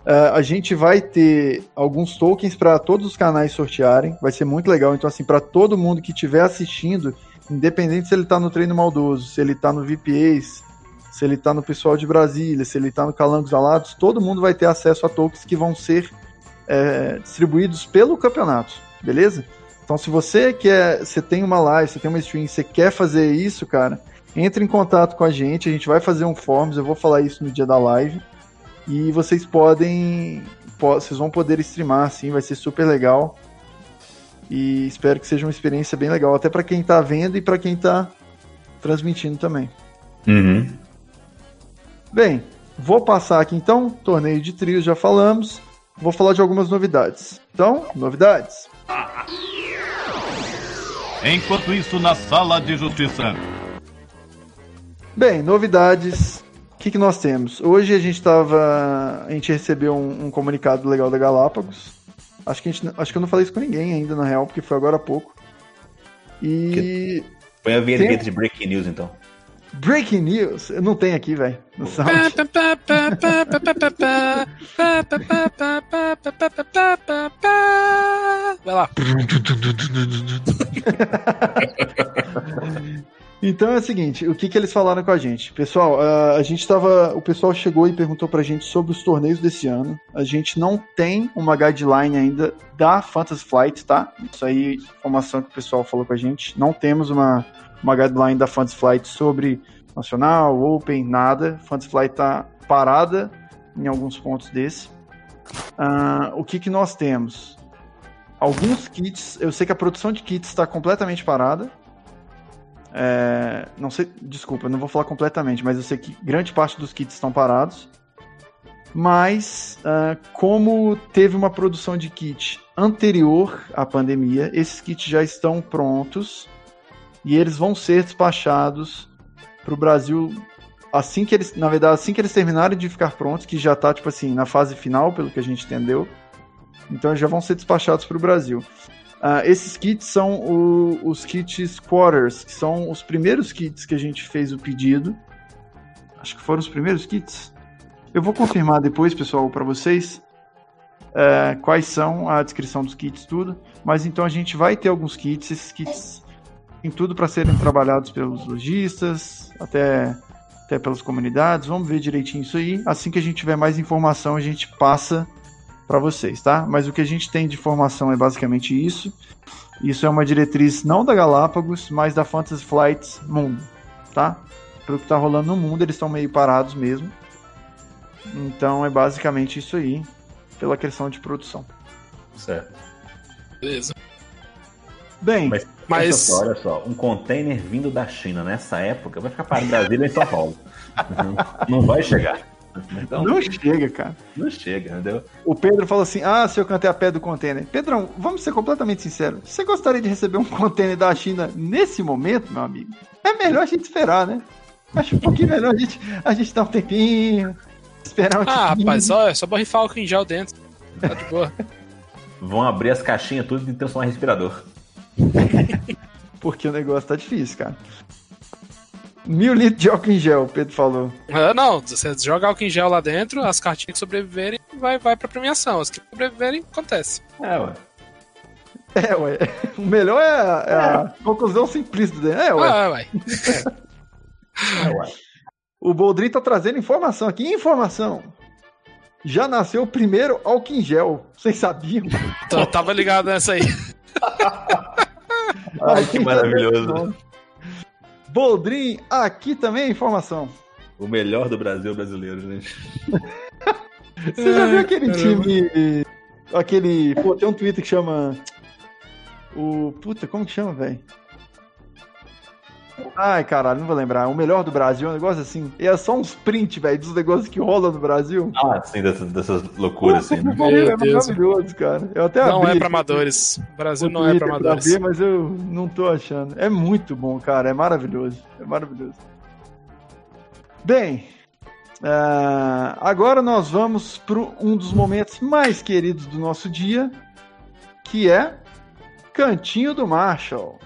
Uh, a gente vai ter alguns tokens para todos os canais sortearem. Vai ser muito legal. Então, assim, para todo mundo que estiver assistindo, independente se ele está no treino maldoso, se ele está no VPAs, se ele está no pessoal de Brasília, se ele está no Calangos Alados, todo mundo vai ter acesso a tokens que vão ser é, distribuídos pelo campeonato, beleza? Então, se você quer, você tem uma live, você tem uma stream, você quer fazer isso, cara, entre em contato com a gente, a gente vai fazer um forms, eu vou falar isso no dia da live, e vocês podem, vocês vão poder streamar, assim, vai ser super legal. E espero que seja uma experiência bem legal, até para quem está vendo e para quem está transmitindo também. Uhum. Bem, vou passar aqui então, torneio de trios já falamos, vou falar de algumas novidades. Então, novidades. Enquanto isso, na sala de justiça. Bem, novidades. O que, que nós temos? Hoje a gente estava. A gente recebeu um, um, comunicado legal da Galápagos. Acho que, a gente, acho que eu não falei isso com ninguém ainda, na real, porque foi agora há pouco. E. Põe a vinheta de breaking news então. Breaking news. Não tem aqui, velho. No site. Vai lá. Então é o seguinte, o que, que eles falaram com a gente? Pessoal, a gente estava. O pessoal chegou e perguntou pra gente sobre os torneios desse ano. A gente não tem uma guideline ainda da Fantasy Flight, tá? Isso aí, informação que o pessoal falou com a gente. Não temos uma, uma guideline da Fantasy Flight sobre nacional, Open, nada. Fantasy Flight tá parada em alguns pontos desse. Uh, o que, que nós temos? Alguns kits, eu sei que a produção de kits está completamente parada. É, não sei, desculpa, não vou falar completamente, mas eu sei que grande parte dos kits estão parados. Mas, uh, como teve uma produção de kit anterior à pandemia, esses kits já estão prontos e eles vão ser despachados para o Brasil assim que eles, na verdade, assim que eles terminarem de ficar prontos, que já está tipo assim na fase final, pelo que a gente entendeu. Então já vão ser despachados para o Brasil. Uh, esses kits são o, os kits Quarters, que são os primeiros kits que a gente fez o pedido. Acho que foram os primeiros kits. Eu vou confirmar depois, pessoal, para vocês uh, quais são a descrição dos kits, tudo. Mas então a gente vai ter alguns kits. Esses kits têm tudo para serem trabalhados pelos lojistas, até, até pelas comunidades. Vamos ver direitinho isso aí. Assim que a gente tiver mais informação, a gente passa para vocês, tá? Mas o que a gente tem de informação é basicamente isso. Isso é uma diretriz não da Galápagos, mas da Fantasy Flights Mundo, tá? Pelo que tá rolando no mundo, eles estão meio parados mesmo. Então é basicamente isso aí, pela questão de produção. Certo. Beleza. Bem, mas, mas... Só, olha só, um container vindo da China nessa época vai ficar para o Brasil em São Paulo. não vai chegar. Então, não chega, cara. Não chega, entendeu? O Pedro falou assim: Ah, se eu cantei a pé do container. Pedrão, vamos ser completamente sinceros. Você gostaria de receber um container da China nesse momento, meu amigo? É melhor a gente esperar, né? Acho um pouquinho melhor a gente, a gente dar um tempinho, esperar um Ah, rapaz, só, é só borrifar o gel dentro. Tá de boa. Vão abrir as caixinhas tudo e transformar em respirador. Porque o negócio tá difícil, cara. Mil litros de álcool em gel, o Pedro falou. Ah, não, você joga álcool em gel lá dentro, as cartinhas que sobreviverem vai, vai pra premiação. As que sobreviverem, acontece. É, ué. É, ué. O melhor é a, é a é. conclusão simplista dele. É, ué. Ah, ué. É. ué. O Boldrin tá trazendo informação aqui. Informação. Já nasceu o primeiro álcool em gel. Vocês sabiam? Eu tava ligado nessa aí. Ai, que maravilhoso. Boldrin, aqui também é informação. O melhor do Brasil brasileiro, gente. Você já viu aquele time. Aquele. Pô, tem um Twitter que chama. O. Puta, como que chama, velho? Ai, caralho, não vou lembrar. O melhor do Brasil, um negócio assim. E é só uns print, velho, dos negócios que rolam no Brasil. Ah, sim, dessas, dessas loucuras, assim, né? é maravilhoso, cara. Eu até não é pra amadores. O Brasil não é pra amadores. Ver, mas eu não tô achando. É muito bom, cara. É maravilhoso. É maravilhoso. Bem, uh, agora nós vamos para um dos momentos mais queridos do nosso dia, que é Cantinho do Marshall.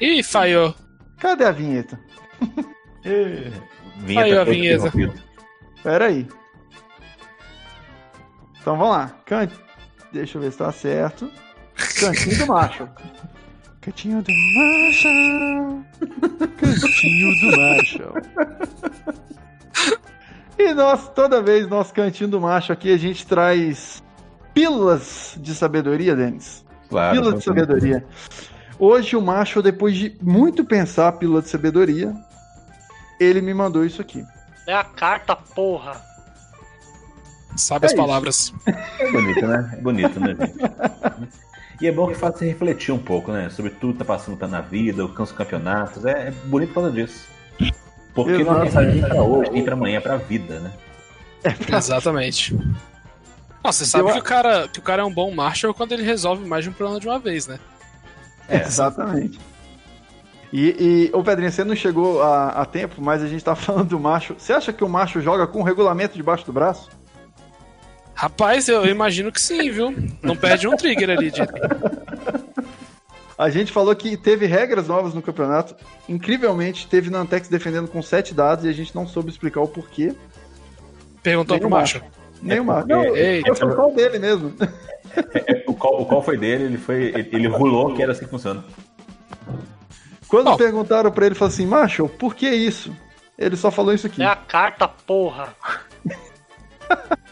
Ih, falhou. Cadê a vinheta? vinheta falhou a vinheta. Pera aí. Então vamos lá. Can... Deixa eu ver se tá certo. Cantinho do Marshall. Cantinho do Marshall. Cantinho do Marshall. E nós, toda vez, nosso cantinho do macho aqui, a gente traz pílulas de sabedoria, Denis. Claro. Pílulas de sabedoria. Hoje o macho, depois de muito pensar a pílula de sabedoria, ele me mandou isso aqui. É a carta, porra. Sabe é as isso. palavras. É bonito, né? É bonito, né, gente? E é bom que faça você refletir um pouco, né? Sobre tudo que tá passando tá na vida, alcança campeonatos. É, é bonito por causa disso. Porque Exato. não é mensagem pra hoje, nem pra amanhã, é pra vida, né? É Exatamente. Nossa, você sabe Eu... que, o cara, que o cara é um bom Marshall quando ele resolve mais de um problema de uma vez, né? É, exatamente. E, e ô Pedrinho, você não chegou a, a, tempo, mas a gente tá falando do macho. Você acha que o macho joga com o regulamento debaixo do braço? Rapaz, eu imagino que sim, viu? Não perde um trigger ali, de... A gente falou que teve regras novas no campeonato. Incrivelmente, teve Nantex defendendo com sete dados e a gente não soube explicar o porquê. Perguntou pro macho. Nem o macho. Não, Eita. foi o dele mesmo. É, o, call, o call foi dele, ele foi. Ele, ele rolou que era assim que funciona. Quando oh. perguntaram pra ele, falou assim, macho, por que isso? Ele só falou isso aqui. É a carta, porra.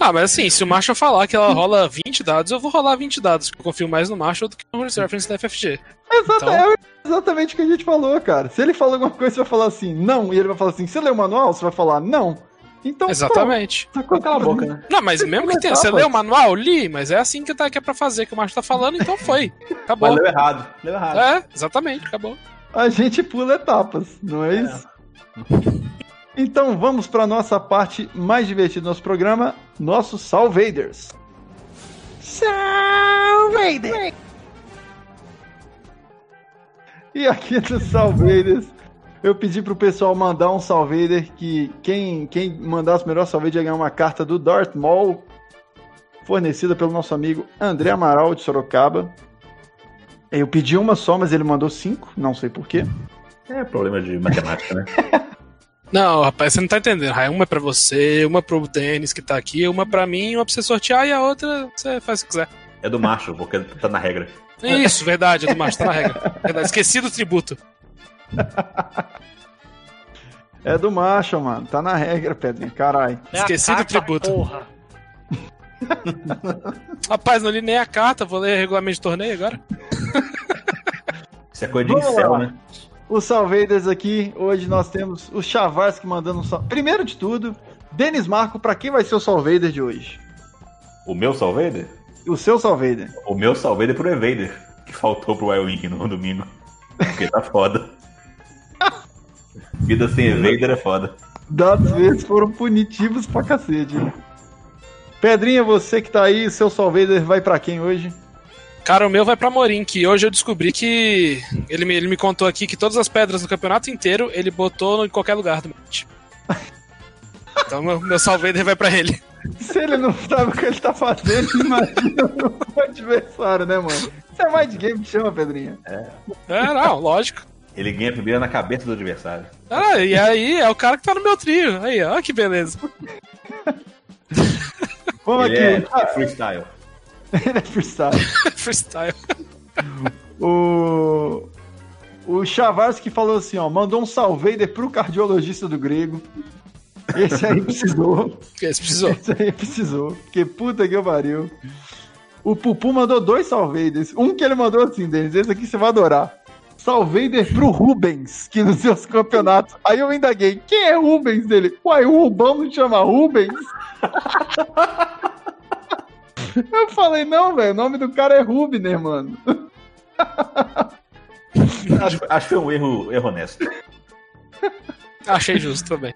Ah, mas assim, se o Marshall falar que ela rola 20 dados, eu vou rolar 20 dados, porque eu confio mais no Marshall do que no Reference da FFG. Exato, então... É exatamente o que a gente falou, cara. Se ele falar alguma coisa, você vai falar assim, não, e ele vai falar assim, você leu o manual? Você vai falar, não. Então, Exatamente. Pô, tá com aquela boca, né? Não, mas mesmo que tenha, você leu o manual? Li, mas é assim que, tá, que é pra fazer, que o Marshall tá falando, então foi. Acabou. Mas leu errado. Leu errado. É, exatamente, acabou. A gente pula etapas, não é, é. isso? Então vamos para nossa parte mais divertida do nosso programa, nossos Salvaders. Salvaders! E aqui no Salvaders, eu pedi pro pessoal mandar um Salvader que quem, quem mandasse o melhor Salvader ia ganhar uma carta do Darth Maul, fornecida pelo nosso amigo André Amaral de Sorocaba. Eu pedi uma só, mas ele mandou cinco, não sei porquê. É problema de matemática, né? Não, rapaz, você não tá entendendo. Uma é pra você, uma pro Denis que tá aqui, uma pra mim, uma pra você sortear e a outra você faz o que quiser. É do macho, porque tá na regra. Isso, verdade, é do macho, tá na regra. Verdade. Esqueci do tributo. É do macho, mano. Tá na regra, Pedrinho. Caralho. É Esqueci do tributo. Porra. Rapaz, não li nem a carta, vou ler regulamento de torneio agora. Isso é coisa de céu, né? os Salvaders aqui. Hoje nós temos o Chavarsky mandando um sal... Primeiro de tudo, Denis Marco, para quem vai ser o Salvader de hoje? O meu Salvader? O seu Salvader. O meu Salvader pro Evader, que faltou pro Wild no domingo. Porque tá foda. Vida sem Evader é foda. Dados vezes foram punitivos pra cacete. Pedrinha, você que tá aí, o seu Salvader vai para quem hoje? Cara, o meu vai pra Morim, que hoje eu descobri que. Ele me, ele me contou aqui que todas as pedras do campeonato inteiro ele botou em qualquer lugar do match. Então meu, meu salvader vai pra ele. Se ele não sabe o que ele tá fazendo, imagina o adversário, né, mano? Isso é mais de game que chama, Pedrinha. É. É, não, lógico. Ele ganha primeiro na cabeça do adversário. Ah, e aí é o cara que tá no meu trio. Aí, ó, que beleza. Vamos ele aqui. É freestyle. Ele é freestyle. freestyle. o. O Chavarsky falou assim, ó, mandou um salvader pro cardiologista do grego. Esse aí precisou. Esse precisou. Esse aí precisou. Porque puta que pariu. O Pupu mandou dois salvaders. Um que ele mandou assim, Denis, esse aqui você vai adorar. Salvader pro Rubens, que nos seus campeonatos. Aí eu indaguei, quem é Rubens dele? Uai, o Rubão não chama Rubens? eu falei, não, velho, o nome do cara é Rubner, mano. acho, acho que foi um erro, erro honesto. Achei justo também.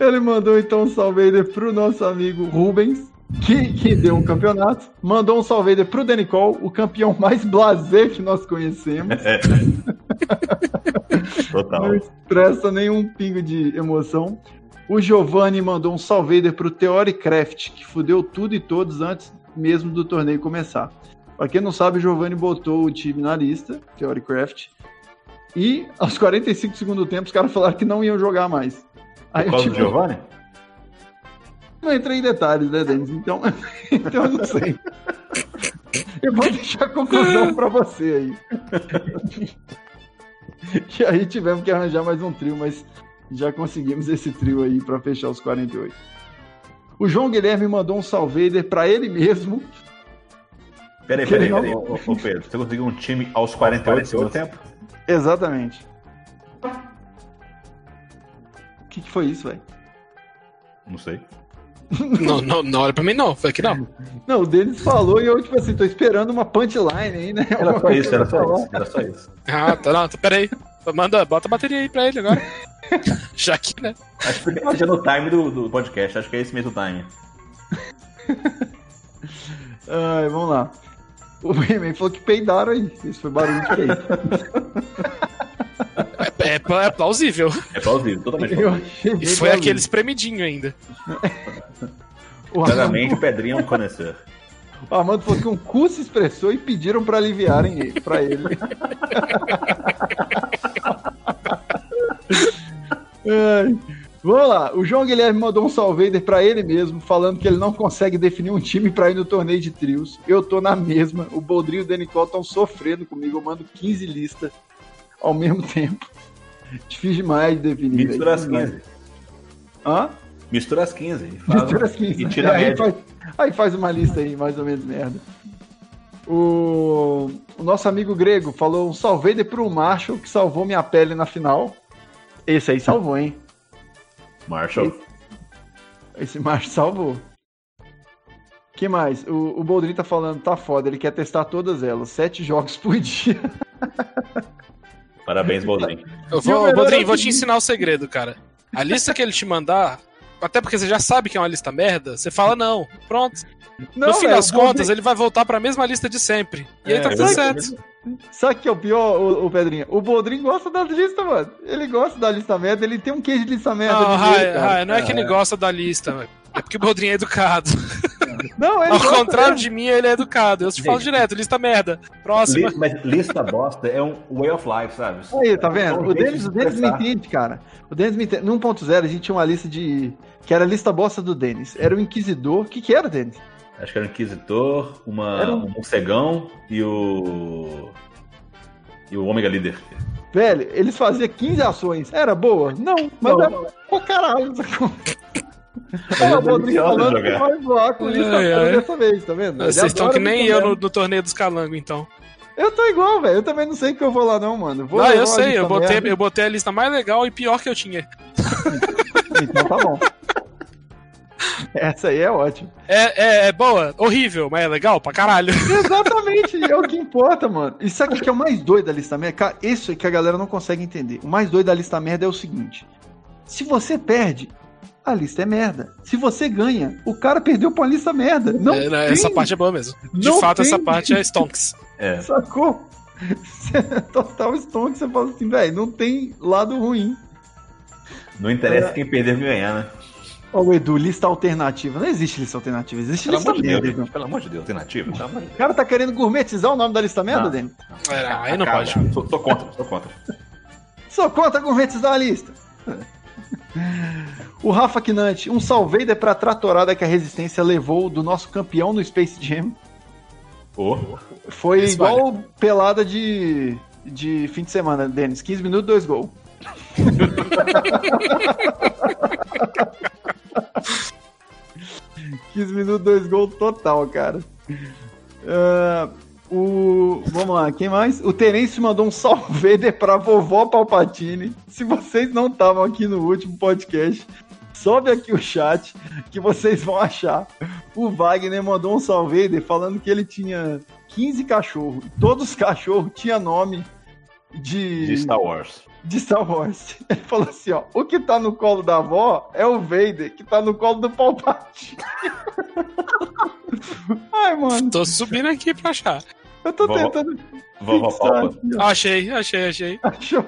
Ele mandou então um salve pro nosso amigo Rubens, que, que deu um campeonato. Mandou um salve pro Denicol, o campeão mais blazer que nós conhecemos. É. Total. Não expressa nenhum pingo de emoção. O Giovanni mandou um salve pro Theorycraft, que fudeu tudo e todos antes mesmo do torneio começar. Pra quem não sabe, o Giovanni botou o time na lista, Theorycraft. E aos 45 segundos do tempo, os caras falaram que não iam jogar mais. Aí, Por causa tipo, do Giovanni? Não entrei em detalhes, né, Denis? Então, então eu não sei. Eu vou deixar a conclusão pra você aí. E aí tivemos que arranjar mais um trio, mas já conseguimos esse trio aí para fechar os 48. O João Guilherme mandou um salvader para ele mesmo. Peraí, peraí, peraí. Não... Ô, Pedro, você conseguiu um time aos 48 do segundo tempo? Exatamente. O que, que foi isso, velho? Não sei. Não, não, não olha pra mim não, foi aqui não. Não, o Denis falou e eu, tipo assim, tô esperando uma punchline aí, né? Era só isso, era só isso, era só isso. Ah, tá, não, pera aí. Manda, bota a bateria aí pra ele agora. Já que, né? Acho que tá no time do, do podcast, acho que é esse mesmo time. Ai, vamos lá. O He-Man falou que peidaram aí. Isso foi barulho de peito. É, é, é, plausível. É plausível, totalmente plausível. E foi aquele espremidinho ainda. Claramente o Pedrinho é um conhecer. O Armando falou que um cu se expressou e pediram para aliviarem ele, pra ele. Ai. Vamos lá, o João Guilherme mandou um salvader para ele mesmo, falando que ele não consegue definir um time para ir no torneio de trios. Eu tô na mesma, o Boldrinho e o Denicol estão sofrendo comigo, eu mando 15 listas ao mesmo tempo. Difícil demais de definir. Mistura as 15. Hã? Mistura as 15. Mistura as 15. E tira a aí, faz, aí faz uma lista aí, mais ou menos merda. O, o nosso amigo grego falou um salvader pro Marshall que salvou minha pele na final. Esse aí salvou, hein? Marshall. Esse, esse Marshall salvou. que mais? O, o Boldrin tá falando, tá foda, ele quer testar todas elas. Sete jogos por dia. Parabéns, Boldrin. Eu vou, Boldrin, vou te ensinar o segredo, cara. A lista que ele te mandar, até porque você já sabe que é uma lista merda, você fala não. Pronto. Não, no fim das contas, ele vai voltar para a mesma lista de sempre. E é, aí tá tudo certo. Sabe o que é o pior, o, o Pedrinho? O Bodrinho gosta da lista, mano. Ele gosta da lista merda, ele tem um queijo de lista merda. Não, Rai, Rai, não é que ele gosta da lista, é porque o Bodrinho é educado. Não, ele Ao contrário de mim, ele é educado. Eu te falo direto, lista merda. Próxima. Li, mas lista bosta é um way of life, sabe? Aí, tá vendo? o Denis, o Denis me entende, cara. O Denis me entende. No 1.0 a gente tinha uma lista de. que era a lista bosta do Denis. Era o Inquisidor. O que, que era, Denis? Acho que era o Inquisitor, uma, era um... um morcegão e o. E o Omega Líder. Velho, eles faziam 15 ações. Era boa? Não, mas não. era. Pô, caralho. Olha o Rodrigo falando que vai voar com lista é, é. dessa vez, tá vendo? Vocês estão que nem eu no, no, torneio dos calango, então. Eu tô igual, velho. Eu também não sei que eu vou lá, não, mano. Vou não, eu sei, eu botei, eu botei a lista mais legal e pior que eu tinha. então tá bom. Essa aí é ótima. É, é, é, boa, horrível, mas é legal pra caralho. Exatamente, é o que importa, mano. E sabe o que é o mais doido da lista merda? Cara, isso é que a galera não consegue entender. O mais doido da lista merda é o seguinte: se você perde, a lista é merda. Se você ganha, o cara perdeu pra uma lista merda. Não é, né, essa parte é boa mesmo. De não fato, tem. essa parte é stonks. É. Sacou? Total stonks, você fala assim, velho, não tem lado ruim. Não interessa é. quem perder ganhar, né? Ô, oh, Edu, lista alternativa. Não existe lista alternativa, existe pelo lista merda. De Deus, pelo amor de Deus, alternativa. O cara tá querendo gourmetizar o nome da lista merda, Dani? É, aí não pode. Sou, sou contra, sou contra. Sou contra gourmetizar a lista. O Rafa Kinante, um salvader pra tratorada que a resistência levou do nosso campeão no Space Jam. Oh. Foi Esse igual vale. pelada de, de fim de semana, Denis. 15 minutos, dois gols. 15 minutos, dois gols total, cara. Uh, O... Vamos lá, quem mais? O Terence mandou um salve pra vovó Palpatine. Se vocês não estavam aqui no último podcast, sobe aqui o chat que vocês vão achar. O Wagner mandou um salve falando que ele tinha 15 cachorros. Todos os cachorros tinham nome de... de Star Wars. De Star Wars. Ele falou assim, ó, o que tá no colo da avó é o Vader, que tá no colo do Palpatine. Ai, mano. Tô subindo aqui pra achar. Eu tô vovó, tentando. Vovó Palpa. Achei, achei, achei. Achou?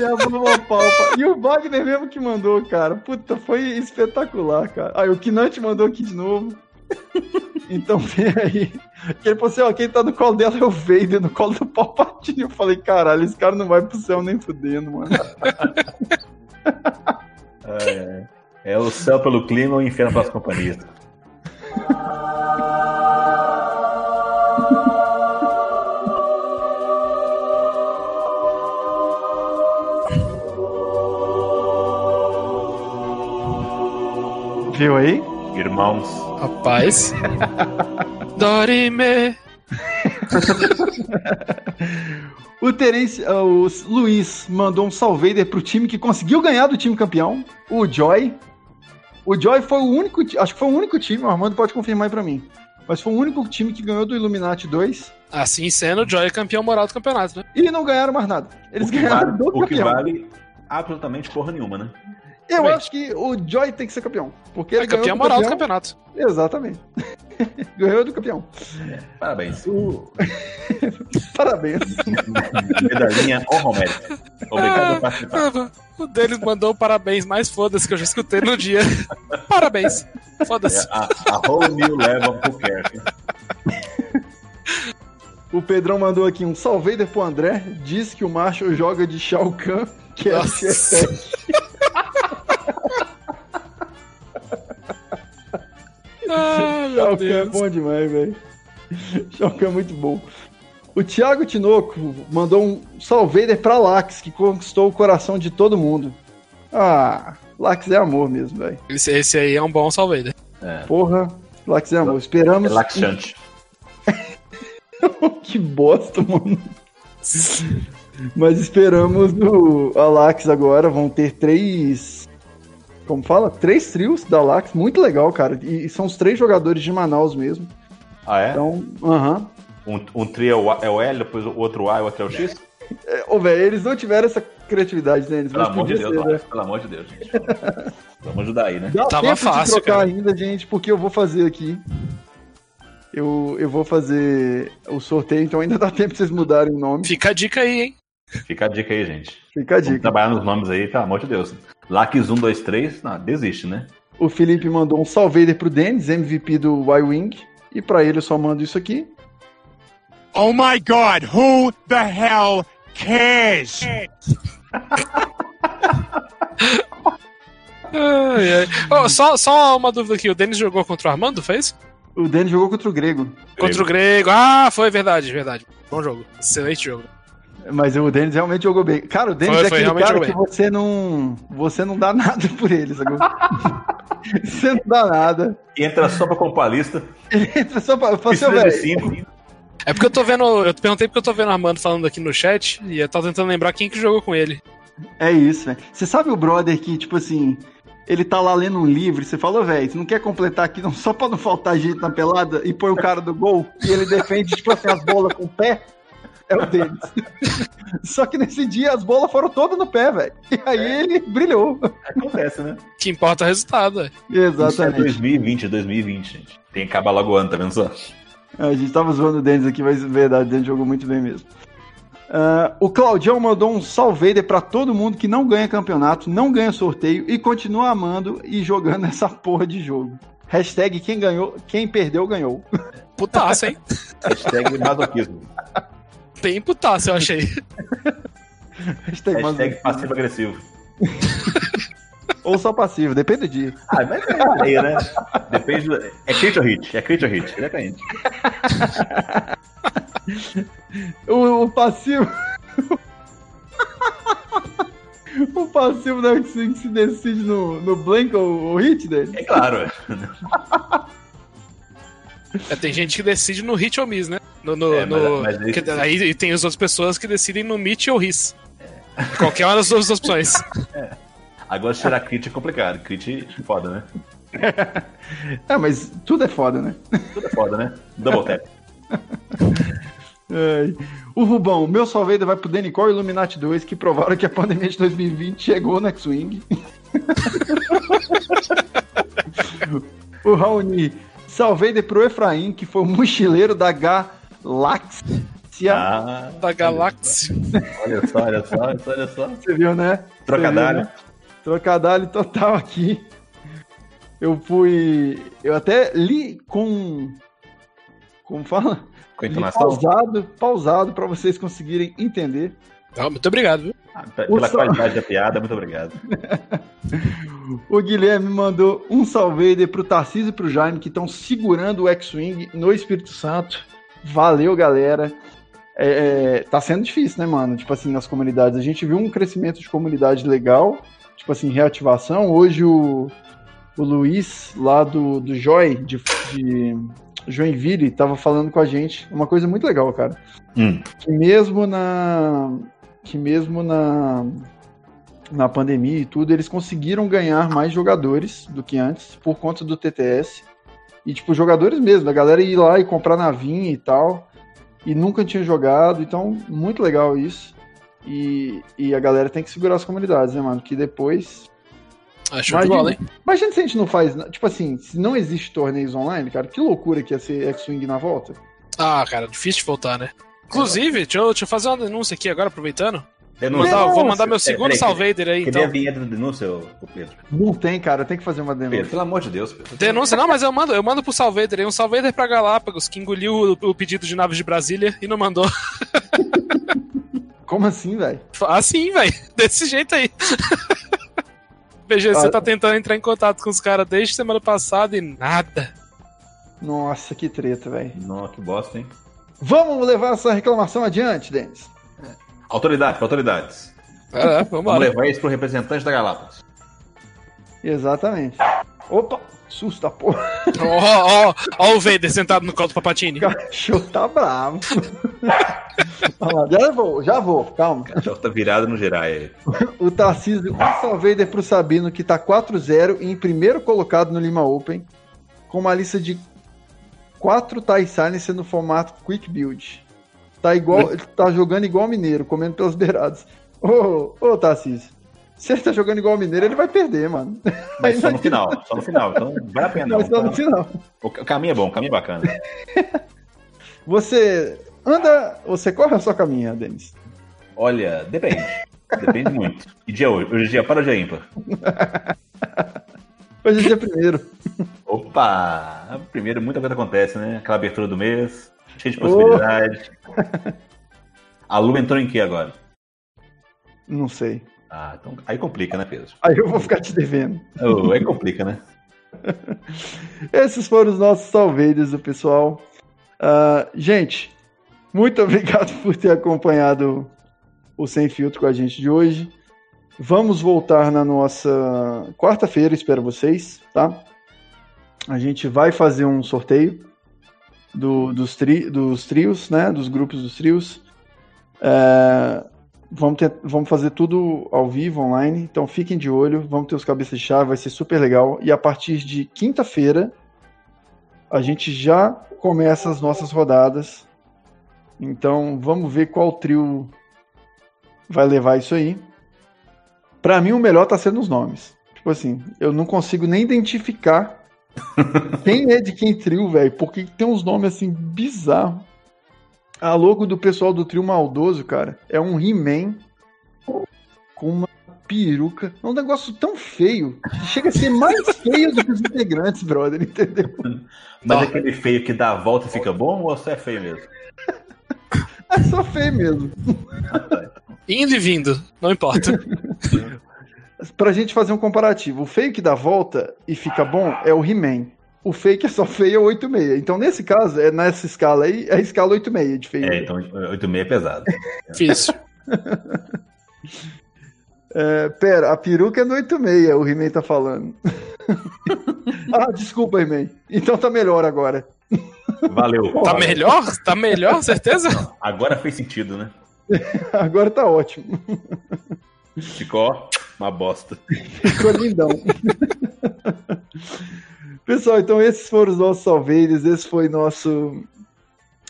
É a vovó Palpa. E o Wagner mesmo que mandou, cara. Puta, foi espetacular, cara. Aí o Kinante mandou aqui de novo. Então vem aí. Ele falou assim: ó, quem tá no colo dela é o Vader, no colo do Palpatine. Eu falei: caralho, esse cara não vai pro céu nem fudendo, mano. é, é o céu pelo clima ou o inferno pelas companhias. Viu aí? Irmãos. Rapaz. Dorime. o Terence, o Luiz mandou um salvader pro time que conseguiu ganhar do time campeão, o Joy. O Joy foi o único, acho que foi o único time, o Armando pode confirmar aí pra mim. Mas foi o único time que ganhou do Illuminati 2. Assim sendo, o Joy é campeão moral do campeonato, né? E não ganharam mais nada. Eles ganharam vale, do o campeão. que vale absolutamente porra nenhuma, né? Eu acho que o Joy tem que ser campeão. Porque ele é campeão moral campeão. do campeonato. Exatamente. ganhou do campeão. É, parabéns. O... parabéns. Medalhinha honra mérito. Obrigado por participar. O deles mandou parabéns mais foda-se que eu já escutei no dia. parabéns. Foda-se. É, a, a whole new level. O Pedrão mandou aqui um salvader pro André. Diz que o Marshall joga de Shao Kahn, que é Ai, meu é Deus. bom demais, velho. Shao Kahn é muito bom. O Thiago Tinoco mandou um salvader pra Lax, que conquistou o coração de todo mundo. Ah, Lax é amor mesmo, velho. Esse, esse aí é um bom salvader. É, Porra, Lax é amor. é Esperamos. laxante. que bosta, mano. Mas esperamos o Alax agora. Vão ter três. Como fala? Três trios da Alax. Muito legal, cara. E são os três jogadores de Manaus mesmo. Ah, é? Então, aham. Um, um trio é o é o L, depois o outro A e o outro é o X? É, Ô, velho, eles não tiveram essa criatividade, né? Eles Pelo amor de Deus, ser, né? Pelo amor de Deus, gente. Vamos ajudar aí, né? Dá Tava tempo fácil, de trocar cara. ainda, gente, porque eu vou fazer aqui. Eu, eu vou fazer o sorteio, então ainda dá tempo de vocês mudarem o nome. Fica a dica aí, hein? Fica a dica aí, gente. Fica a Vamos dica. trabalhar nos nomes aí, pelo amor de Deus. Lax 1, 2, 3, não, desiste, né? O Felipe mandou um salvader pro Denis, MVP do Y-Wing. E pra ele eu só mando isso aqui. Oh my god, who the hell cares? Ai, ai. Ô, só, só uma dúvida aqui: o Denis jogou contra o Armando, fez? O Denis jogou contra o Grego. Contra o Grego. Ah, foi verdade, verdade. Bom jogo. Excelente jogo. Mas o Denis realmente jogou bem. Cara, o Denis Foi, é foi, aquele realmente cara que você não. Você não dá nada por ele, sacou? você não dá nada. Entra só pra compor a lista. Ele entra só pra. Assim, "Ô, Precisa de velho. 5. É porque eu tô vendo. Eu perguntei porque eu tô vendo o Armando falando aqui no chat e eu tava tentando lembrar quem que jogou com ele. É isso, velho. Você sabe o brother que, tipo assim. Ele tá lá lendo um livro e você fala, "Ô, velho, você não quer completar aqui não, só pra não faltar gente na pelada e põe o cara do gol e ele defende, tipo assim, as bolas com o pé? É o Denis. Só que nesse dia as bolas foram todas no pé, velho. E aí ele brilhou. Acontece, né? Que importa o resultado, é. Isso é Exatamente. 2020, 2020, gente. Tem que acabar logo o ano, tá vendo só? A gente tava zoando o Denis aqui, mas é verdade, o Denis jogou muito bem mesmo. Ah, o Claudião mandou um salvader pra todo mundo que não ganha campeonato, não ganha sorteio e continua amando e jogando essa porra de jogo. Hashtag quem ganhou, quem perdeu, ganhou. Putaça, hein? Hashtag masoquismo. Bem putaça, eu achei. Hashtag, Hashtag passivo-agressivo. Ou só passivo, depende do dia. Ah, mas é aí, né? Depende do... É crit ou hit? É crit ou hit? Diretamente. O, o passivo. o passivo não é que se, que se decide no, no blank ou, ou hit dele? É claro, é. É, tem gente que decide no hit ou miss, né? No, no, é, mas, no... Mas que, aí tem as outras pessoas que decidem no Meet ou RIS. É. Qualquer uma das duas opções. É. Agora tirar crit é complicado. Crit é foda, né? é, mas tudo é foda, né? Tudo é foda, né? Double tap. o Rubão, meu salveiro vai pro Denicor e Illuminati 2, que provaram que a pandemia de 2020 chegou no X-Wing. o Raoni, salveiro pro Efraim, que foi o mochileiro da Galáxia. Ah, da galáxia. Olha só, olha só, olha só. Você viu, né? Trocadalho. Viu, né? Trocadalho total aqui. Eu fui. Eu até li com. Como fala? Com entonação? Pausado, pausado para vocês conseguirem entender. Ah, muito obrigado, viu? Ah, pela qualidade da piada, muito obrigado. o Guilherme mandou um salve pro Tarcísio e pro Jaime, que estão segurando o X-Wing no Espírito Santo. Valeu, galera. É, é, tá sendo difícil, né, mano? Tipo assim, nas comunidades. A gente viu um crescimento de comunidade legal, tipo assim, reativação. Hoje o, o Luiz, lá do, do Joy, de, de Joinville estava falando com a gente uma coisa muito legal, cara. Hum. Que mesmo na que mesmo na na pandemia e tudo, eles conseguiram ganhar mais jogadores do que antes por conta do TTS. E tipo, jogadores mesmo, a galera ir lá e comprar navinha e tal, e nunca tinha jogado, então muito legal isso. E, e a galera tem que segurar as comunidades, né, mano? Que depois Acho imagina, bola, hein? Imagina se a gente não faz. Tipo assim, se não existe torneios online, cara, que loucura que ia ser X-Wing na volta. Ah, cara, difícil de voltar, né? Inclusive, deixa eu, deixa eu fazer uma denúncia aqui agora, aproveitando. Denúncia. Vou mandar, vou mandar meu segundo é, Salvader aí, então. Queria a vinheta da denúncia, Pedro? Não tem, cara, tem que fazer uma denúncia. Pedro, pelo amor de Deus, Pedro. Denúncia, não, mas eu mando, eu mando pro Salvader aí, um Salvader pra Galápagos, que engoliu o, o pedido de naves de Brasília e não mandou. Como assim, velho? Assim, velho. Desse jeito aí. PGC ah, tá tentando entrar em contato com os caras desde semana passada e nada. Nossa, que treta, velho. Nossa, que bosta, hein? Vamos levar essa reclamação adiante, Denis. Autoridades, autoridades. É, vamos, vamos levar isso pro representante da Galápagos. Exatamente. Opa! Susta, porra. Ó, ó, ó o Vader sentado no colo do Papatini. O cachorro tá bravo. já vou, já vou, calma. O cachorro tá virado no Jirai. o Tarcísio, um só Vader pro Sabino, que tá 4-0 e em primeiro colocado no Lima Open, com uma lista de 4 TIE Silencer no formato Quick Build. Tá igual, tá jogando igual mineiro, comendo pelas beiradas. Ô, ô Tarcísio. Se ele tá jogando igual o Mineiro, ele vai perder, mano. Mas só no final, só no final. Então vale a pena. Mas só no final. O caminho é bom, o caminho é bacana. Você anda. Você corre ou só caminha, Denis? Olha, depende. Depende muito. E dia hoje? Hoje é dia para ou dia ímpar? Hoje é dia primeiro. Opa! Primeiro, muita coisa acontece, né? Aquela abertura do mês, cheio de possibilidades. Oh. A Lu entrou em que agora? Não sei. Ah, então aí complica, né, Pedro? Aí eu vou ficar te devendo. Oh, aí complica, né? Esses foram os nossos salveiros do pessoal. Uh, gente, muito obrigado por ter acompanhado o Sem Filtro com a gente de hoje. Vamos voltar na nossa quarta-feira, espero vocês, tá? A gente vai fazer um sorteio do, dos, tri, dos trios, né? Dos grupos dos trios. É, Vamos, ter, vamos fazer tudo ao vivo, online. Então fiquem de olho. Vamos ter os cabeças de chave, vai ser super legal. E a partir de quinta-feira, a gente já começa as nossas rodadas. Então vamos ver qual trio vai levar isso aí. Para mim, o melhor tá sendo os nomes. Tipo assim, eu não consigo nem identificar quem é de quem trio, velho, porque tem uns nomes assim bizarros. A logo do pessoal do trio maldoso, cara, é um He-Man com uma peruca. É um negócio tão feio. Chega a ser mais feio do que os integrantes, brother, entendeu? Mas é aquele feio que dá a volta e fica bom ou só é feio mesmo? é só feio mesmo. Indo e vindo, não importa. pra gente fazer um comparativo, o feio que dá a volta e fica bom é o He-Man o fake é só feio é 8,6. Então, nesse caso, é nessa escala aí, é a escala 8,6 de feio. É, então 8,6 é pesado. Difícil. é, pera, a peruca é no 8,6, o He-Man tá falando. ah, desculpa, He-Man. Então tá melhor agora. Valeu. Tá melhor? Tá melhor, certeza? Agora fez sentido, né? Agora tá ótimo. Ficou uma bosta. Ficou lindão. Pessoal, então esses foram os nossos salveiros, esse foi nosso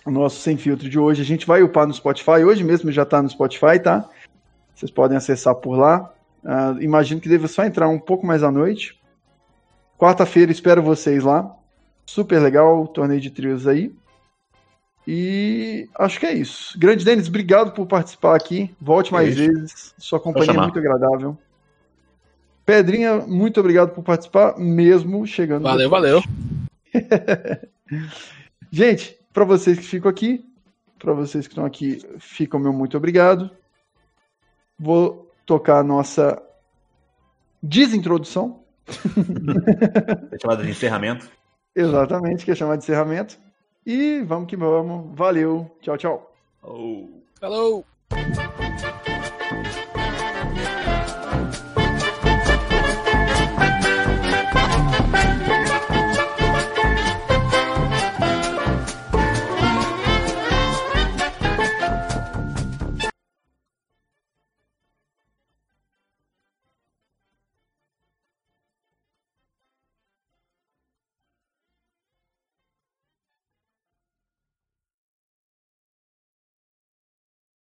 nosso sem filtro de hoje. A gente vai upar no Spotify, hoje mesmo já tá no Spotify, tá? Vocês podem acessar por lá. Uh, imagino que deva só entrar um pouco mais à noite. Quarta-feira espero vocês lá. Super legal o torneio de trios aí. E acho que é isso. Grande Denis, obrigado por participar aqui. Volte mais vezes. Sua companhia é muito agradável. Pedrinha, muito obrigado por participar, mesmo chegando. Valeu, valeu. Gente, para vocês que ficam aqui, para vocês que estão aqui, fica o meu muito obrigado. Vou tocar a nossa desintrodução. é chamada de encerramento. Exatamente, que é chamada de encerramento. E vamos que vamos. Valeu. Tchau, tchau. Oh. Falou.